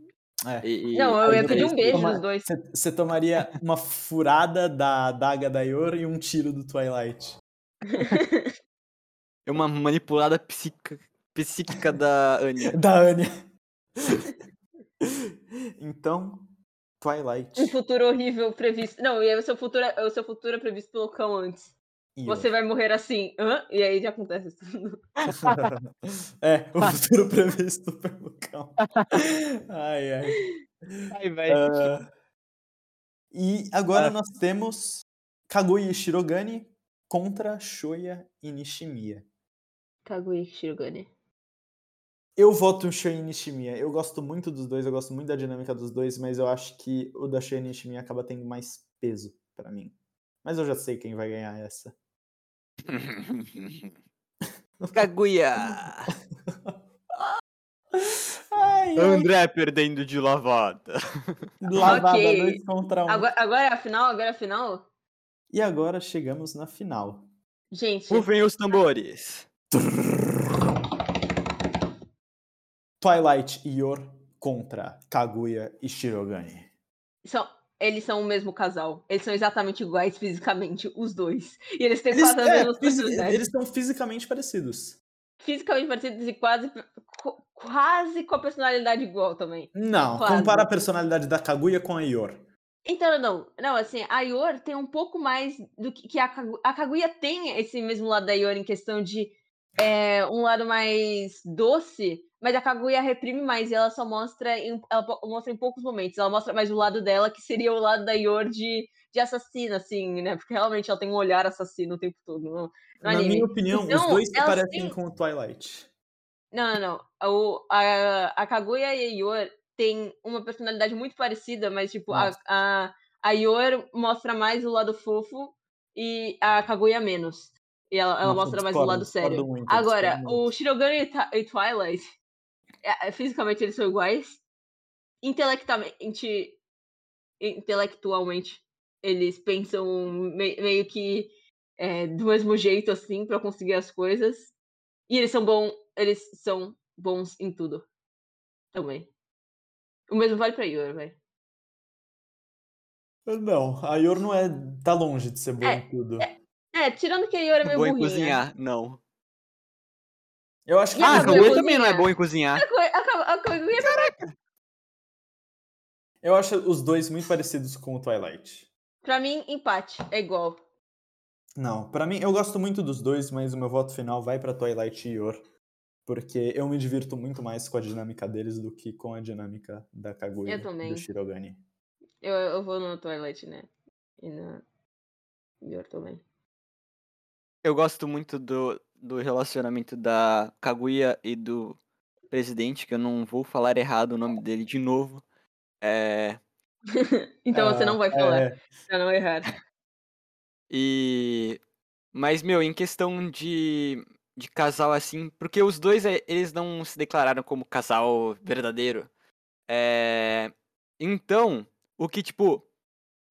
B: É.
A: E,
C: Não, eu ia pedir um beijo
B: toma-
C: dos dois.
B: Você tomaria uma furada da daga da Yor e um tiro do Twilight.
A: É (laughs) uma manipulada psica- psíquica da Anya. (laughs)
B: Da Anya. (laughs) então, Twilight.
C: Um futuro horrível previsto. Não, e o seu futuro, é- o seu futuro é previsto pelo cão antes.
B: E
C: Você vai morrer assim. Hã? E aí já acontece tudo. (laughs)
B: É, o futuro previsto pelo cão. Ai, ai.
A: Ai, velho.
B: Ah, e agora
A: Ah.
B: nós temos Kaguya e Shirogane contra Shoya e Nishimiya.
C: Kaguya Shirogane.
B: Eu voto em Shoya e Nishimiya. Eu gosto muito dos dois, eu gosto muito da dinâmica dos dois, mas eu acho que o da Shoya e Nishimiya acaba tendo mais peso pra mim. Mas eu já sei quem vai ganhar essa.
A: Kaguya!
B: Ai, ai.
A: André perdendo de lavada.
B: Lavada
C: Ok.
B: dois contra um.
C: Agora, agora é a final? Agora é a final?
B: E agora chegamos na final.
C: Gente,
A: Rufem os tambores.
B: Twilight e Yor contra Kaguya e Shirogane.
C: são, eles são o mesmo casal. Eles são exatamente iguais fisicamente, os dois. E eles têm
B: Eles,
C: quase as
B: é,
C: personalidades.
B: eles são fisicamente parecidos.
C: Fisicamente parecidos e quase, qu- quase com a personalidade igual também.
B: Não,
C: Quase.
B: compara a personalidade da Kaguya com a Yor.
C: Então, não, não, assim, a Yor tem um pouco mais do que, que a Kaguya. A Kaguya tem esse mesmo lado da Yor em questão de é, um lado mais doce, mas a Kaguya reprime mais e ela só mostra em, ela mostra em poucos momentos. Ela mostra mais o lado dela, que seria o lado da Yor de, de assassina, assim, né? Porque realmente ela tem um olhar assassino o tempo todo. No, no
B: Na
C: anime.
B: minha opinião, os
C: Então,
B: dois se parecem
C: têm-
B: com o Twilight.
C: Não, não, não. O, a, a Kaguya e a Yor têm uma personalidade muito parecida, mas, tipo, a,
B: Nossa.
C: a, a Yor mostra mais o lado fofo e a Kaguya menos. E ela, ela
B: Nossa,
C: mostra mais o lado sério.
B: muito,
C: Agora, o Shirogane e, Twilight, fisicamente eles são iguais. Intelectualmente, intelectualmente eles pensam me- meio que é, do mesmo jeito, assim, pra conseguir as coisas. E eles são bons, eles são bons em tudo. Também. O mesmo vale pra Yor, velho.
B: Não, a Yor não é. tá longe de ser boa
C: É,
B: em tudo.
C: É, tirando que a Yor é meio
A: Boa em
C: burrinha.
A: cozinhar, não.
B: Eu acho que
C: a
A: Ah, a
C: Kaguya
A: Kaguya também não é boa em cozinhar.
C: A Ko- a Ka- a Kaguya,
B: eu acho os dois muito parecidos com o Twilight.
C: pra mim, empate. É igual.
B: Não, pra mim, eu gosto muito dos dois, mas o meu voto final vai pra Twilight e Yor. Porque eu me divirto muito mais com a dinâmica deles do que com a dinâmica da Kaguya
C: Eu
B: e
C: também.
B: do Shirogane.
C: Eu, eu vou no Twilight, né? E na Yor também.
A: Eu gosto muito do, do relacionamento da Kaguya e do presidente, que eu não vou falar errado o nome dele de novo. É, (laughs)
C: então você não vai falar,
B: É,
C: pra não errar. (laughs)
A: e mas meu, em questão de de casal assim, porque os dois eh, eles não se declararam como casal verdadeiro. É, então, o que tipo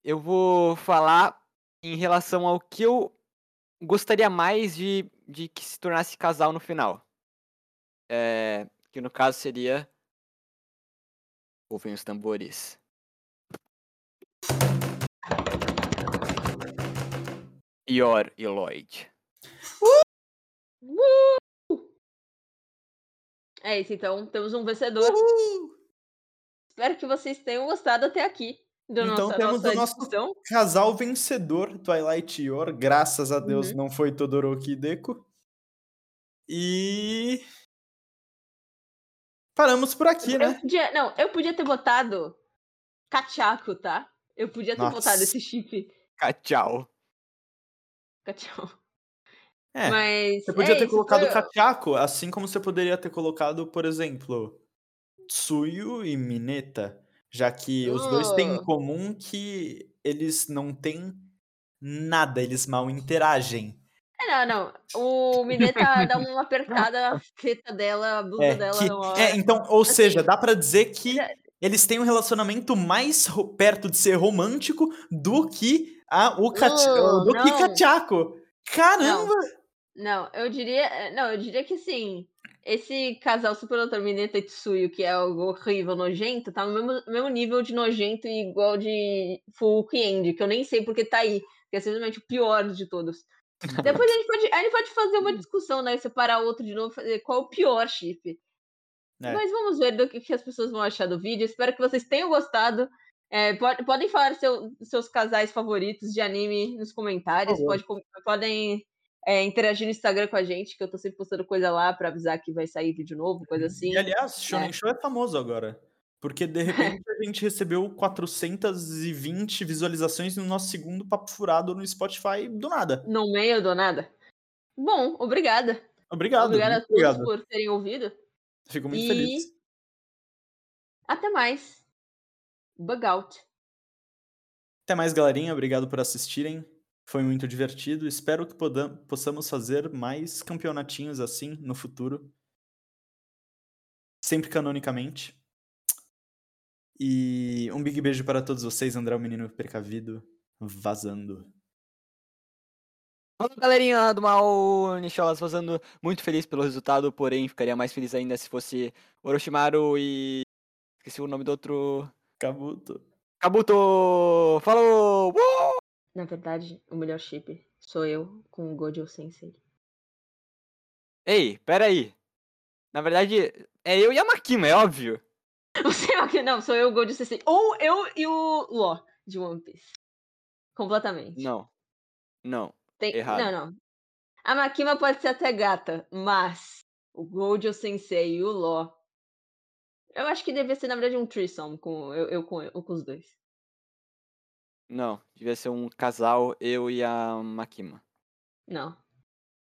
A: eu vou falar em relação ao que eu gostaria mais de, de que se tornasse casal no final. É, que no caso seria. Ouvem os tambores. Ior e Lloyd.
C: É isso, então temos um vencedor. Espero que vocês tenham gostado até aqui da
B: Então
C: nossa,
B: temos
C: nossa
B: o nosso-
C: discussão.
B: Casal vencedor, Twilight Yor. Graças a Deus
C: Uhum.
B: não foi Todoroki e Deku. E. Paramos por aqui,
C: Eu
B: né?
C: podia, não, eu podia ter botado Cachaco, tá? Eu podia ter
B: Nossa.
C: botado esse chip
A: Tchau.
C: Cachaco.
B: É.
C: Mas.
B: Você podia
C: é
B: ter
C: isso,
B: colocado
C: foi-
B: Kachako, assim como você poderia ter colocado, por exemplo, Tsuyu e Mineta. Já que os dois têm em
C: Oh.
B: comum que eles não têm nada, eles mal interagem.
C: É, não, não. O Mineta dá uma (laughs) apertada na teta dela, a blusa
B: É,
C: dela.
B: que- é, então, ou
C: Assim,
B: seja, dá pra dizer que
C: já-
B: eles têm um relacionamento mais perto de ser romântico do que a, o Kach-
C: Oh,
B: do que
C: não.
B: Kachako. Caramba!
C: Não, eu diria. Não, eu diria que assim. Esse casal Super Doutor Mineta e Tsuyu, que é algo horrível, nojento, tá no mesmo, mesmo nível de nojento e igual de Fuuki End, que eu nem sei porque tá aí. Que é simplesmente o pior de todos. (laughs) Depois a gente pode, a gente pode fazer uma discussão, né? Separar outro de novo, fazer qual é o pior chip.
B: É.
C: Mas vamos ver do que, que as pessoas vão achar do vídeo. Espero que vocês tenham gostado. É, pode- podem falar seu- seus casais favoritos de anime nos comentários. Pode, podem é, interagir no Instagram com a gente, que eu tô sempre postando coisa lá pra avisar que vai sair vídeo novo, coisa assim.
B: E aliás, Shonen Show é famoso agora. Porque de repente (laughs) a gente recebeu 420 visualizações no nosso segundo papo furado no Spotify do nada.
C: No meio do nada. Bom, obrigada.
B: Obrigado.
C: obrigada a todos
B: obrigado.
C: por terem ouvido.
B: Fico muito
C: E-
B: feliz.
C: Até mais. Bug out.
B: Até mais, galerinha. Obrigado por assistirem. Foi muito divertido. Espero que possamos fazer mais campeonatinhos assim no futuro. Sempre canonicamente. E um big beijo para todos vocês, André, o menino precavido, vazando.
A: Fala galerinha do mal, Nicholas fazendo muito feliz pelo resultado, porém ficaria mais feliz ainda se fosse Orochimaru e. Esqueci o nome do outro.
B: Kabuto.
A: Kabuto! Falou! Uh!
C: Na verdade, o melhor chip sou eu com o Gojo Sensei.
A: Ei, pera aí. Na verdade, é eu e a Makima, é óbvio. (laughs)
C: Você é não, sou eu o Gojo Sensei. Ou eu e o Law de One Piece. Completamente.
A: Não. Não.
C: Tem...
A: errado.
C: Não, não. A Makima pode ser até gata, mas o Gojo Sensei e o Law. Eu acho que devia ser, na verdade, um threesome com eu, eu com, eu com os dois.
A: Não. Devia ser um casal, eu e a Makima.
C: Não.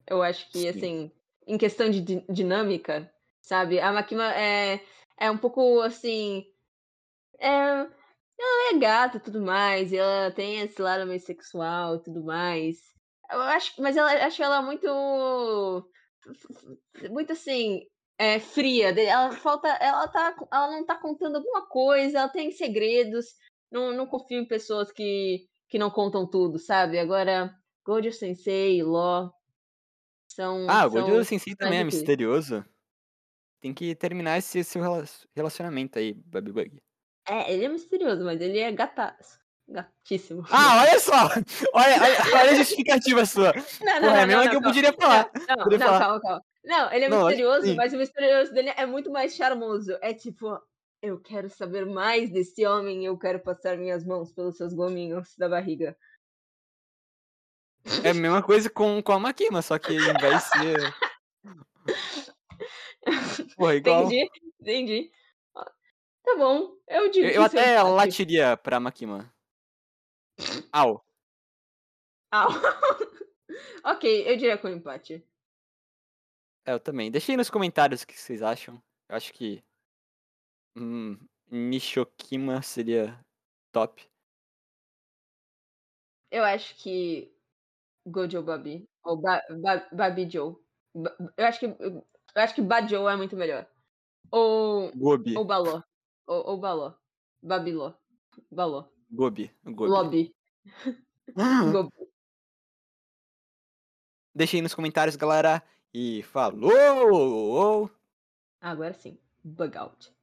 C: Eu acho que,
A: Sim.
C: assim, em questão de di- dinâmica, sabe? A Makima é, é um pouco, assim... É, ela é gata e tudo mais, e ela tem esse lado meio sexual e tudo mais. Eu acho, mas ela acho ela muito... Muito, assim, é, fria. Ela falta... Ela, tá, ela não tá contando alguma coisa, ela tem segredos. Não, não confio em pessoas que que não contam tudo, sabe? Agora, Gojo Sensei e Law são.
A: Ah, o Gojo Sensei também é misterioso. Tem que terminar esse seu rela- relacionamento aí, Baby Bug.
C: É, ele é misterioso, mas ele é gata... gatíssimo.
A: Ah, (laughs) olha só! Olha, olha, olha a justificativa sua. (laughs)
C: Não,
A: Porra, é a mesma que eu poderia falar.
C: Não, não,
A: Poderia
C: não,
A: falar.
C: calma, calma. Não, ele é
A: Não,
C: misterioso, mas o misterioso dele é muito mais charmoso. É tipo, eu quero saber mais desse homem, eu quero passar minhas mãos pelos seus gominhos da barriga.
A: É a mesma coisa com, com a Makima, só que de ser. (laughs) Porra, igual.
C: Entendi, entendi. Ah, Tá bom, eu digo
A: Eu, eu
C: é
A: até
C: empate.
A: latiria pra Makima. Au.
C: Au. (laughs) ok, eu diria com empate.
A: É, eu também. Deixa aí nos comentários o que vocês acham. Eu acho que. Hum, Nishokima seria top.
C: Eu acho que Gojo Babi, ou ba, ba, Babi Joe. Ba- Eu acho que eu acho que Bajo é muito melhor. Ou
A: Gobi.
C: ou Baló. Ou, ou Baló. Babiló. Baló.
A: Gobi. Gobi.
C: Lobby. (laughs) Gobi.
A: Deixa aí nos comentários, galera. E falou!
C: Agora sim. Bug out.